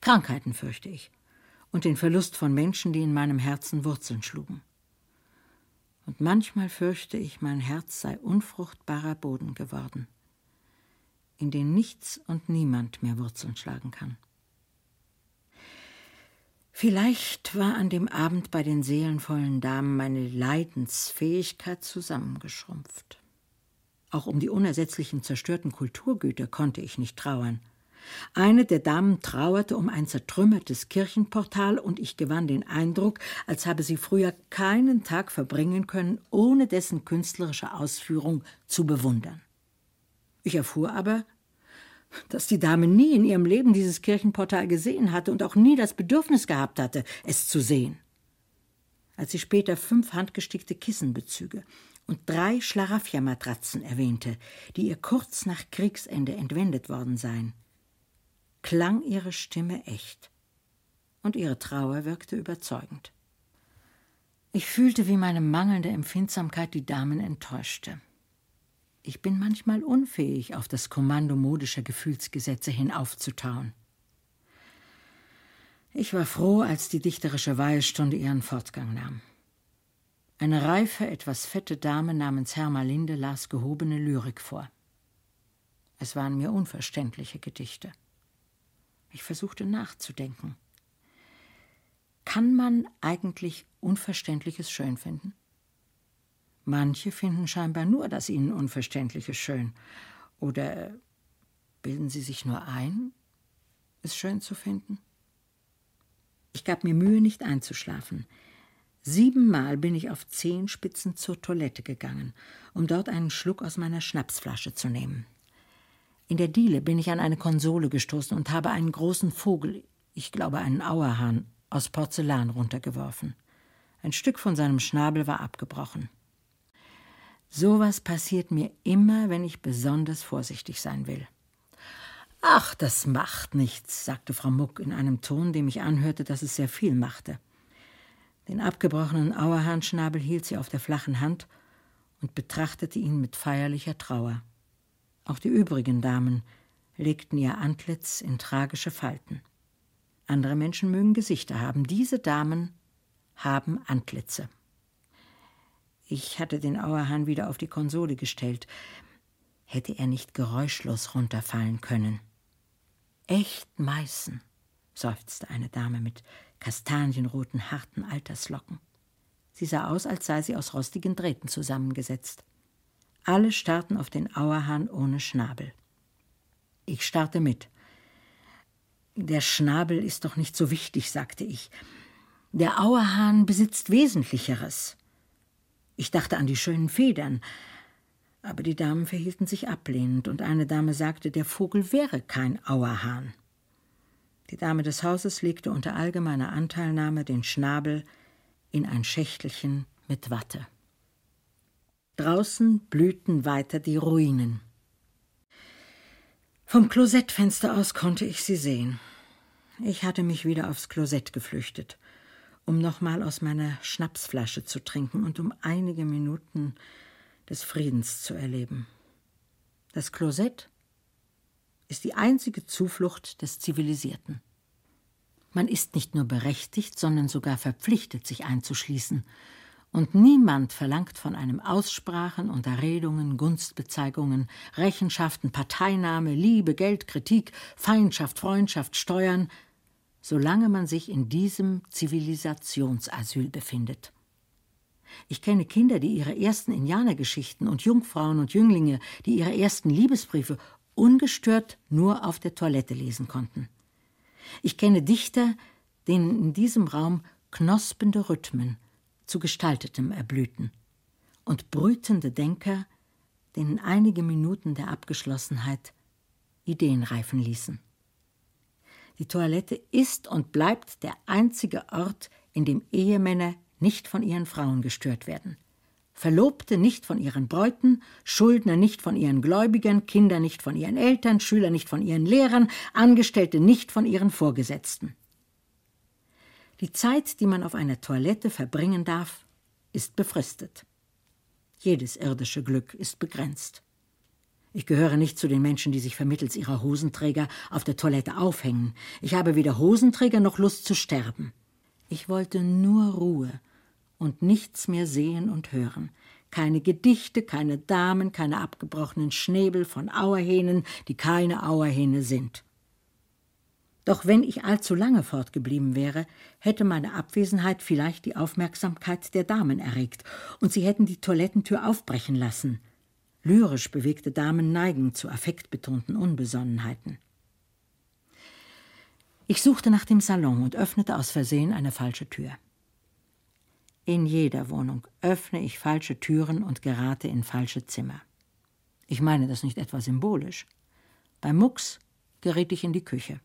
[SPEAKER 3] Krankheiten fürchte ich und den Verlust von Menschen, die in meinem Herzen Wurzeln schlugen und manchmal fürchte ich, mein Herz sei unfruchtbarer Boden geworden, in den nichts und niemand mehr Wurzeln schlagen kann. Vielleicht war an dem Abend bei den seelenvollen Damen meine Leidensfähigkeit zusammengeschrumpft. Auch um die unersetzlichen zerstörten Kulturgüter konnte ich nicht trauern. Eine der Damen trauerte um ein zertrümmertes Kirchenportal, und ich gewann den Eindruck, als habe sie früher keinen Tag verbringen können, ohne dessen künstlerische Ausführung zu bewundern. Ich erfuhr aber, dass die Dame nie in ihrem Leben dieses Kirchenportal gesehen hatte und auch nie das Bedürfnis gehabt hatte, es zu sehen. Als sie später fünf handgestickte Kissenbezüge und drei Schlaraffia-Matratzen erwähnte, die ihr kurz nach Kriegsende entwendet worden seien, klang ihre Stimme echt, und ihre Trauer wirkte überzeugend. Ich fühlte, wie meine mangelnde Empfindsamkeit die Damen enttäuschte. Ich bin manchmal unfähig, auf das Kommando modischer Gefühlsgesetze hinaufzutauen. Ich war froh, als die dichterische Weihestunde ihren Fortgang nahm. Eine reife, etwas fette Dame namens Hermalinde las gehobene Lyrik vor. Es waren mir unverständliche Gedichte. Ich versuchte nachzudenken. Kann man eigentlich Unverständliches schön finden? Manche finden scheinbar nur das ihnen Unverständliche schön. Oder bilden sie sich nur ein, es schön zu finden? Ich gab mir Mühe, nicht einzuschlafen. Siebenmal bin ich auf Zehenspitzen zur Toilette gegangen, um dort einen Schluck aus meiner Schnapsflasche zu nehmen. In der Diele bin ich an eine Konsole gestoßen und habe einen großen Vogel, ich glaube einen Auerhahn, aus Porzellan runtergeworfen. Ein Stück von seinem Schnabel war abgebrochen. Sowas passiert mir immer, wenn ich besonders vorsichtig sein will. Ach, das macht nichts, sagte Frau Muck in einem Ton, dem ich anhörte, dass es sehr viel machte. Den abgebrochenen Auerhahnschnabel hielt sie auf der flachen Hand und betrachtete ihn mit feierlicher Trauer. Auch die übrigen Damen legten ihr Antlitz in tragische Falten. Andere Menschen mögen Gesichter haben, diese Damen haben Antlitze. Ich hatte den Auerhahn wieder auf die Konsole gestellt. Hätte er nicht geräuschlos runterfallen können. Echt Meißen, seufzte eine Dame mit kastanienroten, harten Alterslocken. Sie sah aus, als sei sie aus rostigen Drähten zusammengesetzt. Alle starrten auf den Auerhahn ohne Schnabel. Ich starrte mit. Der Schnabel ist doch nicht so wichtig, sagte ich. Der Auerhahn besitzt Wesentlicheres. Ich dachte an die schönen Federn, aber die Damen verhielten sich ablehnend, und eine Dame sagte, der Vogel wäre kein Auerhahn. Die Dame des Hauses legte unter allgemeiner Anteilnahme den Schnabel in ein Schächtelchen mit Watte. Draußen blühten weiter die Ruinen. Vom Klosettfenster aus konnte ich sie sehen. Ich hatte mich wieder aufs Klosett geflüchtet, um nochmal aus meiner Schnapsflasche zu trinken und um einige Minuten des Friedens zu erleben. Das Klosett ist die einzige Zuflucht des Zivilisierten. Man ist nicht nur berechtigt, sondern sogar verpflichtet, sich einzuschließen. Und niemand verlangt von einem Aussprachen, Unterredungen, Gunstbezeigungen, Rechenschaften, Parteinahme, Liebe, Geld, Kritik, Feindschaft, Freundschaft, Steuern, solange man sich in diesem Zivilisationsasyl befindet. Ich kenne Kinder, die ihre ersten Indianergeschichten und Jungfrauen und Jünglinge, die ihre ersten Liebesbriefe ungestört nur auf der Toilette lesen konnten. Ich kenne Dichter, denen in diesem Raum knospende Rhythmen zu Gestaltetem erblühten und brütende Denker, denen einige Minuten der Abgeschlossenheit Ideen reifen ließen. Die Toilette ist und bleibt der einzige Ort, in dem Ehemänner nicht von ihren Frauen gestört werden. Verlobte nicht von ihren Bräuten, Schuldner nicht von ihren Gläubigern, Kinder nicht von ihren Eltern, Schüler nicht von ihren Lehrern, Angestellte nicht von ihren Vorgesetzten. Die Zeit, die man auf einer Toilette verbringen darf, ist befristet. Jedes irdische Glück ist begrenzt. Ich gehöre nicht zu den Menschen, die sich vermittels ihrer Hosenträger auf der Toilette aufhängen. Ich habe weder Hosenträger noch Lust zu sterben. Ich wollte nur Ruhe und nichts mehr sehen und hören. Keine Gedichte, keine Damen, keine abgebrochenen Schnäbel von Auerhähnen, die keine Auerhähne sind. Doch wenn ich allzu lange fortgeblieben wäre, hätte meine Abwesenheit vielleicht die Aufmerksamkeit der Damen erregt, und sie hätten die Toilettentür aufbrechen lassen. Lyrisch bewegte Damen neigen zu affektbetonten Unbesonnenheiten. Ich suchte nach dem Salon und öffnete aus Versehen eine falsche Tür. In jeder Wohnung öffne ich falsche Türen und gerate in falsche Zimmer. Ich meine das nicht etwa symbolisch. Bei Mucks geriet ich in die Küche.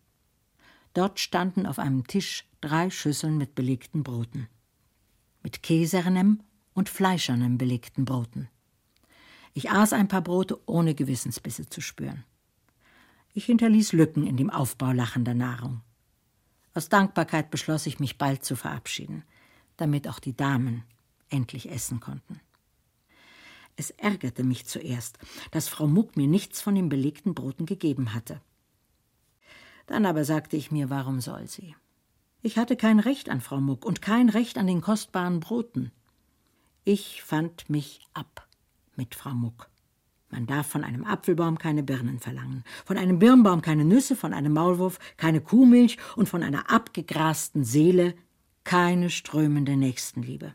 [SPEAKER 3] Dort standen auf einem Tisch drei Schüsseln mit belegten Broten. Mit käsernem und fleischernem belegten Broten. Ich aß ein paar Brote, ohne Gewissensbisse zu spüren. Ich hinterließ Lücken in dem Aufbau lachender Nahrung. Aus Dankbarkeit beschloss ich, mich bald zu verabschieden, damit auch die Damen endlich essen konnten. Es ärgerte mich zuerst, dass Frau Muck mir nichts von den belegten Broten gegeben hatte. Dann aber sagte ich mir, warum soll sie? Ich hatte kein Recht an Frau Muck und kein Recht an den kostbaren Broten. Ich fand mich ab mit Frau Muck. Man darf von einem Apfelbaum keine Birnen verlangen, von einem Birnbaum keine Nüsse, von einem Maulwurf keine Kuhmilch und von einer abgegrasten Seele keine strömende Nächstenliebe.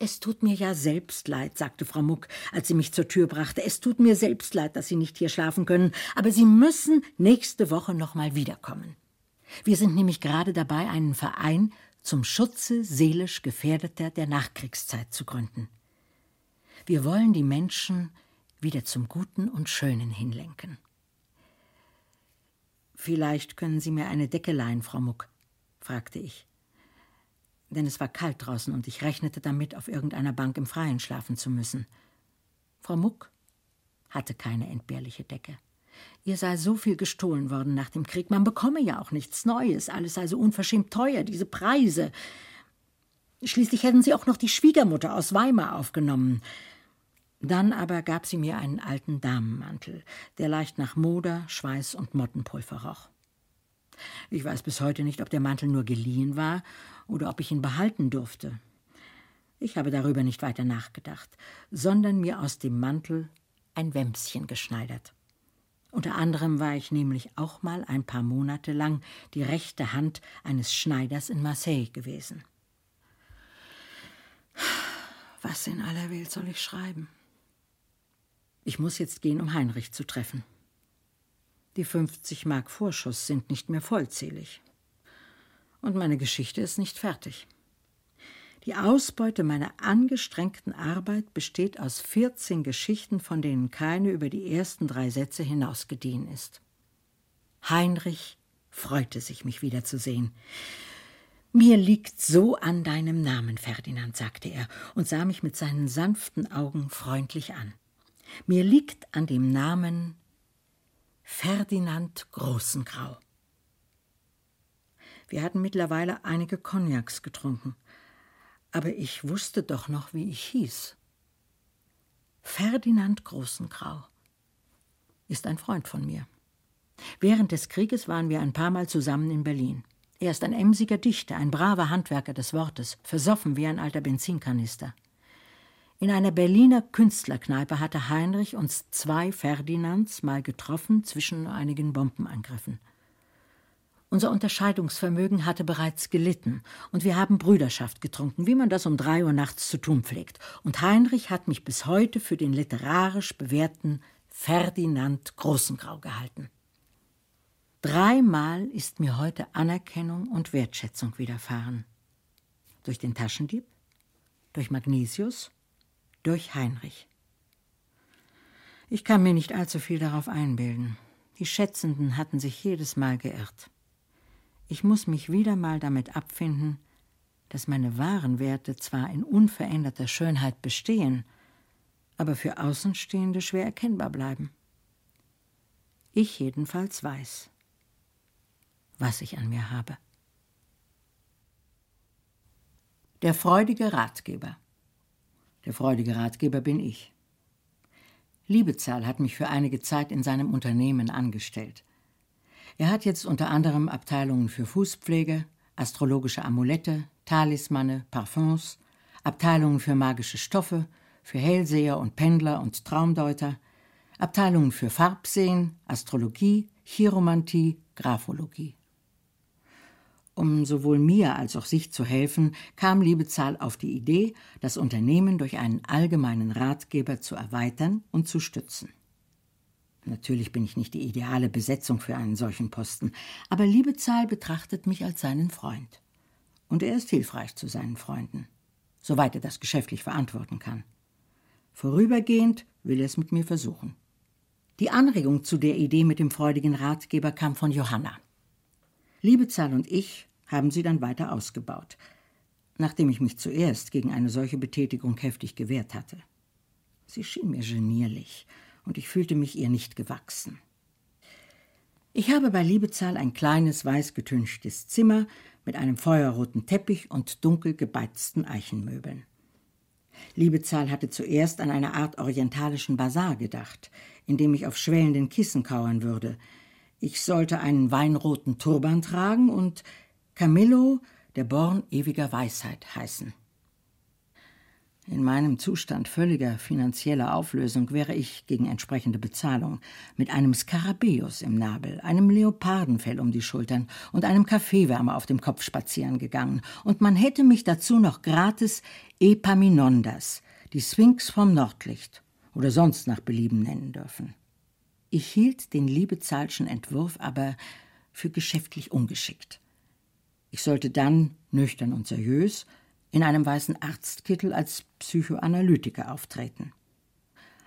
[SPEAKER 3] Es tut mir ja selbst leid, sagte Frau Muck, als sie mich zur Tür brachte. Es tut mir selbst leid, dass Sie nicht hier schlafen können, aber Sie müssen nächste Woche noch mal wiederkommen. Wir sind nämlich gerade dabei, einen Verein zum Schutze seelisch Gefährdeter der Nachkriegszeit zu gründen. Wir wollen die Menschen wieder zum Guten und Schönen hinlenken. Vielleicht können Sie mir eine Decke leihen, Frau Muck, fragte ich denn es war kalt draußen und ich rechnete damit, auf irgendeiner Bank im Freien schlafen zu müssen. Frau Muck hatte keine entbehrliche Decke. Ihr sei so viel gestohlen worden nach dem Krieg, man bekomme ja auch nichts Neues, alles sei so unverschämt teuer, diese Preise. Schließlich hätten sie auch noch die Schwiegermutter aus Weimar aufgenommen. Dann aber gab sie mir einen alten Damenmantel, der leicht nach Moder, Schweiß und Mottenpulver roch. Ich weiß bis heute nicht, ob der Mantel nur geliehen war oder ob ich ihn behalten durfte. Ich habe darüber nicht weiter nachgedacht, sondern mir aus dem Mantel ein Wämschen geschneidert. Unter anderem war ich nämlich auch mal ein paar Monate lang die rechte Hand eines Schneiders in Marseille gewesen. Was in aller Welt soll ich schreiben? Ich muss jetzt gehen, um Heinrich zu treffen. Die 50 Mark Vorschuss sind nicht mehr vollzählig und meine Geschichte ist nicht fertig. Die Ausbeute meiner angestrengten Arbeit besteht aus 14 Geschichten, von denen keine über die ersten drei Sätze hinausgediehen ist. Heinrich freute sich, mich wiederzusehen. Mir liegt so an deinem Namen, Ferdinand, sagte er und sah mich mit seinen sanften Augen freundlich an. Mir liegt an dem Namen Ferdinand Großengrau. Wir hatten mittlerweile einige Cognacs getrunken, aber ich wusste doch noch, wie ich hieß. Ferdinand Großengrau ist ein Freund von mir. Während des Krieges waren wir ein paar Mal zusammen in Berlin. Er ist ein emsiger Dichter, ein braver Handwerker des Wortes, versoffen wie ein alter Benzinkanister. In einer Berliner Künstlerkneipe hatte Heinrich uns zwei Ferdinands mal getroffen zwischen einigen Bombenangriffen. Unser Unterscheidungsvermögen hatte bereits gelitten, und wir haben Brüderschaft getrunken, wie man das um drei Uhr nachts zu tun pflegt. Und Heinrich hat mich bis heute für den literarisch bewährten Ferdinand Großengrau gehalten. Dreimal ist mir heute Anerkennung und Wertschätzung widerfahren. Durch den Taschendieb, durch Magnesius durch Heinrich. Ich kann mir nicht allzu viel darauf einbilden. Die Schätzenden hatten sich jedes Mal geirrt. Ich muss mich wieder mal damit abfinden, dass meine wahren Werte zwar in unveränderter Schönheit bestehen, aber für Außenstehende schwer erkennbar bleiben. Ich jedenfalls weiß, was ich an mir habe. Der freudige Ratgeber der freudige Ratgeber bin ich. Liebezahl hat mich für einige Zeit in seinem Unternehmen angestellt. Er hat jetzt unter anderem Abteilungen für Fußpflege, astrologische Amulette, Talismane, Parfums, Abteilungen für magische Stoffe, für Hellseher und Pendler und Traumdeuter, Abteilungen für Farbsehen, Astrologie, Chiromantie, Graphologie. Um sowohl mir als auch sich zu helfen, kam Liebezahl auf die Idee, das Unternehmen durch einen allgemeinen Ratgeber zu erweitern und zu stützen. Natürlich bin ich nicht die ideale Besetzung für einen solchen Posten, aber Liebezahl betrachtet mich als seinen Freund. Und er ist hilfreich zu seinen Freunden, soweit er das geschäftlich verantworten kann. Vorübergehend will er es mit mir versuchen. Die Anregung zu der Idee mit dem freudigen Ratgeber kam von Johanna. Liebezahl und ich haben sie dann weiter ausgebaut, nachdem ich mich zuerst gegen eine solche Betätigung heftig gewehrt hatte. Sie schien mir genierlich, und ich fühlte mich ihr nicht gewachsen. Ich habe bei Liebezahl ein kleines, weiß getünchtes Zimmer mit einem feuerroten Teppich und dunkel gebeizten Eichenmöbeln. Liebezahl hatte zuerst an eine Art orientalischen Basar gedacht, in dem ich auf schwellenden Kissen kauern würde. Ich sollte einen weinroten Turban tragen und Camillo, der Born ewiger Weisheit heißen. In meinem Zustand völliger finanzieller Auflösung wäre ich gegen entsprechende Bezahlung mit einem Skarabäus im Nabel, einem Leopardenfell um die Schultern und einem Kaffeewärmer auf dem Kopf spazieren gegangen, und man hätte mich dazu noch gratis Epaminondas, die Sphinx vom Nordlicht, oder sonst nach Belieben nennen dürfen. Ich hielt den Liebezahlschen Entwurf aber für geschäftlich ungeschickt. Ich sollte dann, nüchtern und seriös, in einem weißen Arztkittel als Psychoanalytiker auftreten.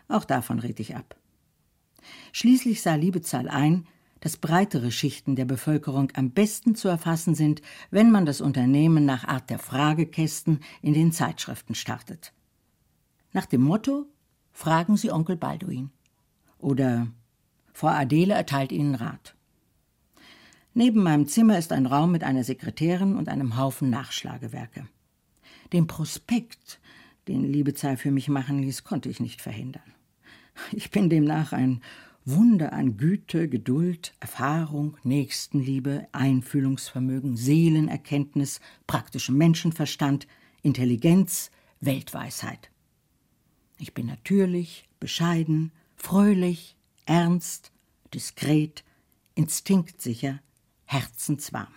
[SPEAKER 3] Auch davon red ich ab. Schließlich sah Liebezahl ein, dass breitere Schichten der Bevölkerung am besten zu erfassen sind, wenn man das Unternehmen nach Art der Fragekästen in den Zeitschriften startet. Nach dem Motto Fragen Sie Onkel Balduin oder Frau Adele erteilt Ihnen Rat. Neben meinem Zimmer ist ein Raum mit einer Sekretärin und einem Haufen Nachschlagewerke. Den Prospekt, den Liebezahl für mich machen ließ, konnte ich nicht verhindern. Ich bin demnach ein Wunder an Güte, Geduld, Erfahrung, Nächstenliebe, Einfühlungsvermögen, Seelenerkenntnis, praktischem Menschenverstand, Intelligenz, Weltweisheit. Ich bin natürlich, bescheiden, fröhlich, ernst, diskret, instinktsicher, herzenswarm.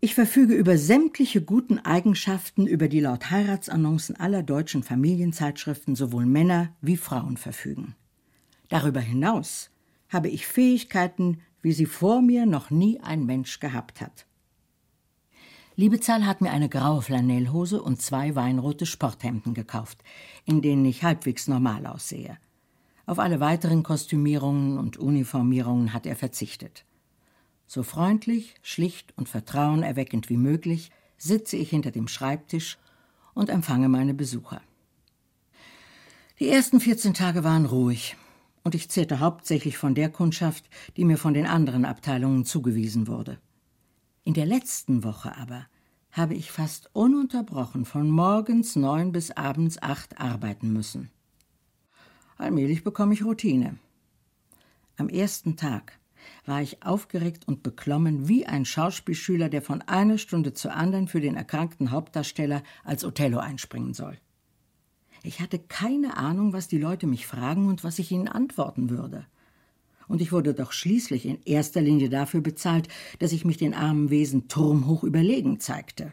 [SPEAKER 3] Ich verfüge über sämtliche guten Eigenschaften, über die laut Heiratsannoncen aller deutschen Familienzeitschriften sowohl Männer wie Frauen verfügen. Darüber hinaus habe ich Fähigkeiten, wie sie vor mir noch nie ein Mensch gehabt hat. Liebezahl hat mir eine graue Flanellhose und zwei weinrote Sporthemden gekauft, in denen ich halbwegs normal aussehe. Auf alle weiteren Kostümierungen und Uniformierungen hat er verzichtet. So freundlich, schlicht und vertrauenerweckend wie möglich sitze ich hinter dem Schreibtisch und empfange meine Besucher. Die ersten 14 Tage waren ruhig und ich zehrte hauptsächlich von der Kundschaft, die mir von den anderen Abteilungen zugewiesen wurde. In der letzten Woche aber habe ich fast ununterbrochen von morgens neun bis abends acht arbeiten müssen. Allmählich bekomme ich Routine. Am ersten Tag war ich aufgeregt und beklommen wie ein Schauspielschüler, der von einer Stunde zur anderen für den erkrankten Hauptdarsteller als Othello einspringen soll. Ich hatte keine Ahnung, was die Leute mich fragen und was ich ihnen antworten würde. Und ich wurde doch schließlich in erster Linie dafür bezahlt, dass ich mich den armen Wesen turmhoch überlegen zeigte.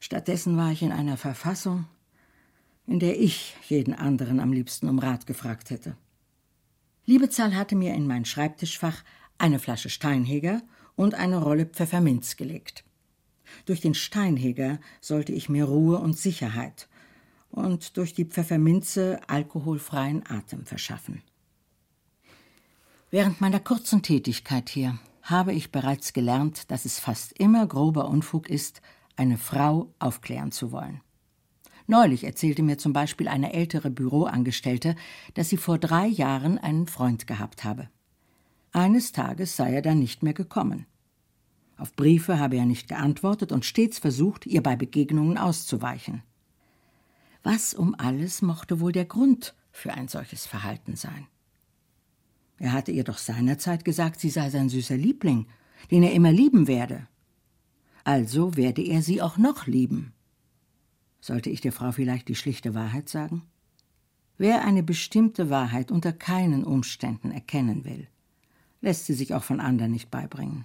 [SPEAKER 3] Stattdessen war ich in einer Verfassung, in der ich jeden anderen am liebsten um Rat gefragt hätte. Liebezahl hatte mir in mein Schreibtischfach eine Flasche Steinheger und eine Rolle Pfefferminz gelegt. Durch den Steinheger sollte ich mir Ruhe und Sicherheit und durch die Pfefferminze alkoholfreien Atem verschaffen. Während meiner kurzen Tätigkeit hier habe ich bereits gelernt, dass es fast immer grober Unfug ist, eine Frau aufklären zu wollen. Neulich erzählte mir zum Beispiel eine ältere Büroangestellte, dass sie vor drei Jahren einen Freund gehabt habe. Eines Tages sei er dann nicht mehr gekommen. Auf Briefe habe er nicht geantwortet und stets versucht, ihr bei Begegnungen auszuweichen. Was um alles mochte wohl der Grund für ein solches Verhalten sein? Er hatte ihr doch seinerzeit gesagt, sie sei sein süßer Liebling, den er immer lieben werde. Also werde er sie auch noch lieben. Sollte ich der Frau vielleicht die schlichte Wahrheit sagen? Wer eine bestimmte Wahrheit unter keinen Umständen erkennen will, lässt sie sich auch von anderen nicht beibringen.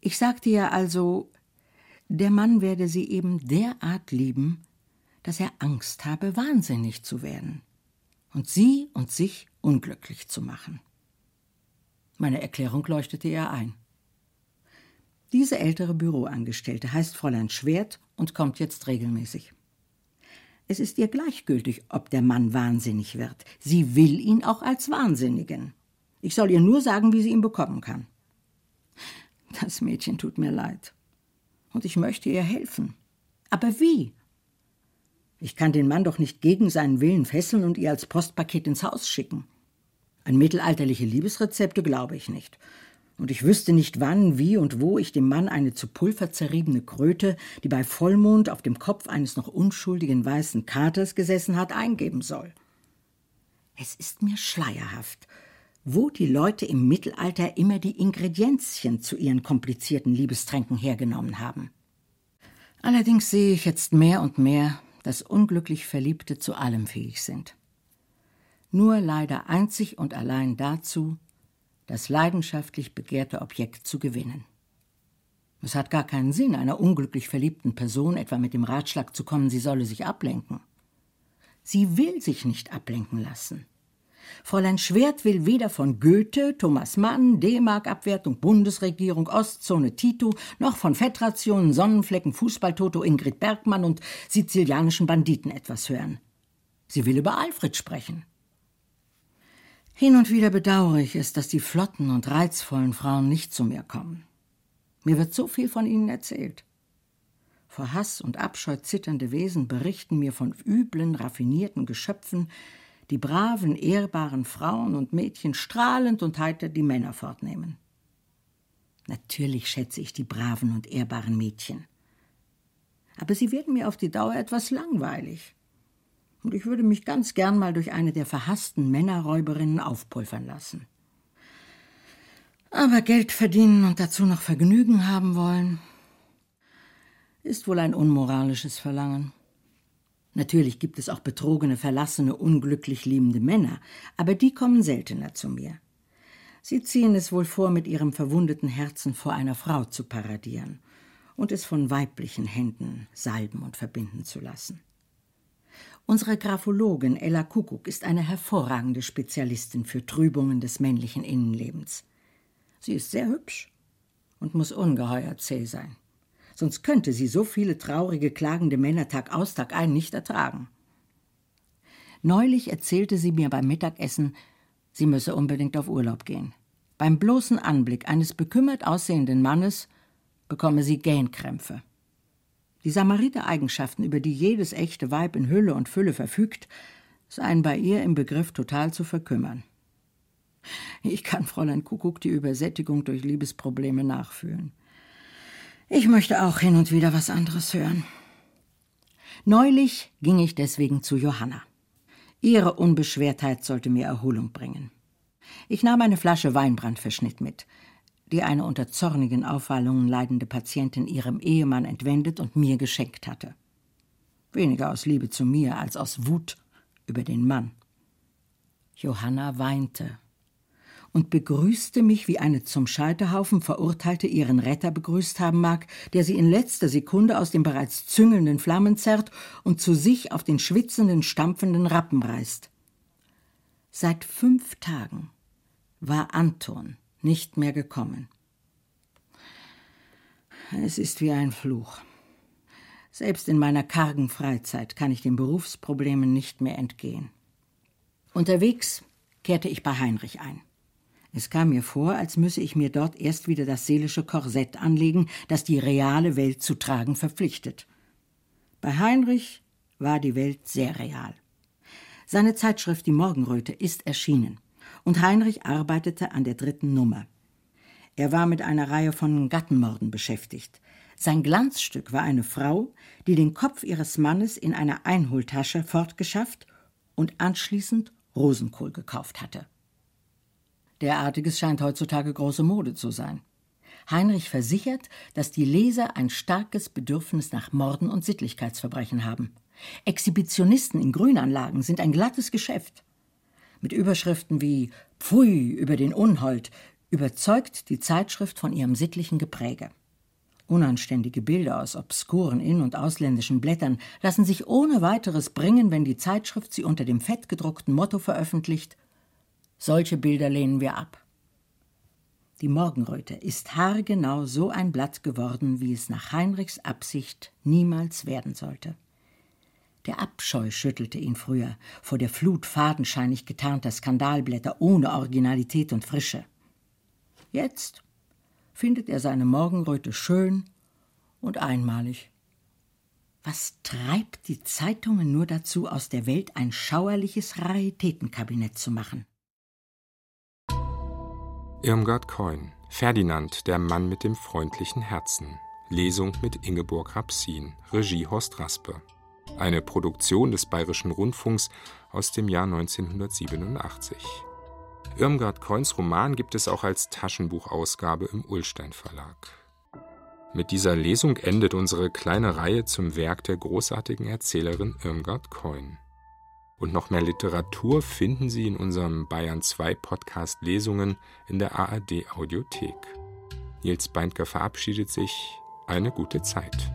[SPEAKER 3] Ich sagte ihr also, der Mann werde sie eben derart lieben, dass er Angst habe, wahnsinnig zu werden und sie und sich unglücklich zu machen. Meine Erklärung leuchtete ihr ein. Diese ältere Büroangestellte heißt Fräulein Schwert und kommt jetzt regelmäßig. Es ist ihr gleichgültig, ob der Mann wahnsinnig wird. Sie will ihn auch als Wahnsinnigen. Ich soll ihr nur sagen, wie sie ihn bekommen kann. Das Mädchen tut mir leid. Und ich möchte ihr helfen. Aber wie? Ich kann den Mann doch nicht gegen seinen Willen fesseln und ihr als Postpaket ins Haus schicken. An mittelalterliche Liebesrezepte glaube ich nicht. Und ich wüsste nicht, wann, wie und wo ich dem Mann eine zu Pulver zerriebene Kröte, die bei Vollmond auf dem Kopf eines noch unschuldigen weißen Katers gesessen hat, eingeben soll. Es ist mir schleierhaft, wo die Leute im Mittelalter immer die Ingredienzien zu ihren komplizierten Liebestränken hergenommen haben. Allerdings sehe ich jetzt mehr und mehr, dass unglücklich Verliebte zu allem fähig sind. Nur leider einzig und allein dazu, das leidenschaftlich begehrte Objekt zu gewinnen. Es hat gar keinen Sinn, einer unglücklich verliebten Person etwa mit dem Ratschlag zu kommen, sie solle sich ablenken. Sie will sich nicht ablenken lassen. Fräulein Schwert will weder von Goethe, Thomas Mann, D-Mark-Abwertung, Bundesregierung, Ostzone Tito, noch von Fettrationen, Sonnenflecken, Fußballtoto Ingrid Bergmann und sizilianischen Banditen etwas hören. Sie will über Alfred sprechen. Hin und wieder bedauere ich es, dass die flotten und reizvollen Frauen nicht zu mir kommen. Mir wird so viel von ihnen erzählt. Vor Hass und Abscheu zitternde Wesen berichten mir von üblen, raffinierten Geschöpfen, die braven, ehrbaren Frauen und Mädchen strahlend und heiter die Männer fortnehmen. Natürlich schätze ich die braven und ehrbaren Mädchen. Aber sie werden mir auf die Dauer etwas langweilig. Und ich würde mich ganz gern mal durch eine der verhassten Männerräuberinnen aufpulvern lassen. Aber Geld verdienen und dazu noch Vergnügen haben wollen, ist wohl ein unmoralisches Verlangen. Natürlich gibt es auch betrogene, verlassene, unglücklich liebende Männer, aber die kommen seltener zu mir. Sie ziehen es wohl vor, mit ihrem verwundeten Herzen vor einer Frau zu paradieren und es von weiblichen Händen salben und verbinden zu lassen. Unsere Graphologin Ella Kuckuck ist eine hervorragende Spezialistin für Trübungen des männlichen Innenlebens. Sie ist sehr hübsch und muss ungeheuer zäh sein sonst könnte sie so viele traurige, klagende Männer Tag aus, Tag ein nicht ertragen. Neulich erzählte sie mir beim Mittagessen, sie müsse unbedingt auf Urlaub gehen. Beim bloßen Anblick eines bekümmert aussehenden Mannes bekomme sie Gähnkrämpfe. Die Samariter-Eigenschaften, über die jedes echte Weib in Hülle und Fülle verfügt, seien bei ihr im Begriff total zu verkümmern. Ich kann Fräulein Kuckuck die Übersättigung durch Liebesprobleme nachfühlen. Ich möchte auch hin und wieder was anderes hören. Neulich ging ich deswegen zu Johanna. Ihre Unbeschwertheit sollte mir Erholung bringen. Ich nahm eine Flasche Weinbrandverschnitt mit, die eine unter zornigen Aufwallungen leidende Patientin ihrem Ehemann entwendet und mir geschenkt hatte. Weniger aus Liebe zu mir als aus Wut über den Mann. Johanna weinte und begrüßte mich, wie eine zum Scheiterhaufen Verurteilte ihren Retter begrüßt haben mag, der sie in letzter Sekunde aus den bereits züngelnden Flammen zerrt und zu sich auf den schwitzenden, stampfenden Rappen reißt. Seit fünf Tagen war Anton nicht mehr gekommen. Es ist wie ein Fluch. Selbst in meiner kargen Freizeit kann ich den Berufsproblemen nicht mehr entgehen. Unterwegs kehrte ich bei Heinrich ein. Es kam mir vor, als müsse ich mir dort erst wieder das seelische Korsett anlegen, das die reale Welt zu tragen verpflichtet. Bei Heinrich war die Welt sehr real. Seine Zeitschrift Die Morgenröte ist erschienen und Heinrich arbeitete an der dritten Nummer. Er war mit einer Reihe von Gattenmorden beschäftigt. Sein Glanzstück war eine Frau, die den Kopf ihres Mannes in einer Einholtasche fortgeschafft und anschließend Rosenkohl gekauft hatte. Derartiges scheint heutzutage große Mode zu sein. Heinrich versichert, dass die Leser ein starkes Bedürfnis nach Morden und Sittlichkeitsverbrechen haben. Exhibitionisten in Grünanlagen sind ein glattes Geschäft. Mit Überschriften wie Pfui über den Unhold überzeugt die Zeitschrift von ihrem sittlichen Gepräge. Unanständige Bilder aus obskuren in- und ausländischen Blättern lassen sich ohne weiteres bringen, wenn die Zeitschrift sie unter dem fettgedruckten Motto veröffentlicht Solche Bilder lehnen wir ab. Die Morgenröte ist haargenau so ein Blatt geworden, wie es nach Heinrichs Absicht niemals werden sollte. Der Abscheu schüttelte ihn früher vor der Flut fadenscheinig getarnter Skandalblätter ohne Originalität und Frische. Jetzt findet er seine Morgenröte schön und einmalig. Was treibt die Zeitungen nur dazu, aus der Welt ein schauerliches Raritätenkabinett zu machen?
[SPEAKER 2] Irmgard Keun, Ferdinand, der Mann mit dem freundlichen Herzen. Lesung mit Ingeborg Rapsin, Regie Horst Raspe. Eine Produktion des Bayerischen Rundfunks aus dem Jahr 1987. Irmgard Keuns Roman gibt es auch als Taschenbuchausgabe im Ullstein Verlag. Mit dieser Lesung endet unsere kleine Reihe zum Werk der großartigen Erzählerin Irmgard Keun. Und noch mehr Literatur finden Sie in unserem Bayern 2 Podcast Lesungen in der ARD Audiothek. Nils Beindker verabschiedet sich. Eine gute Zeit.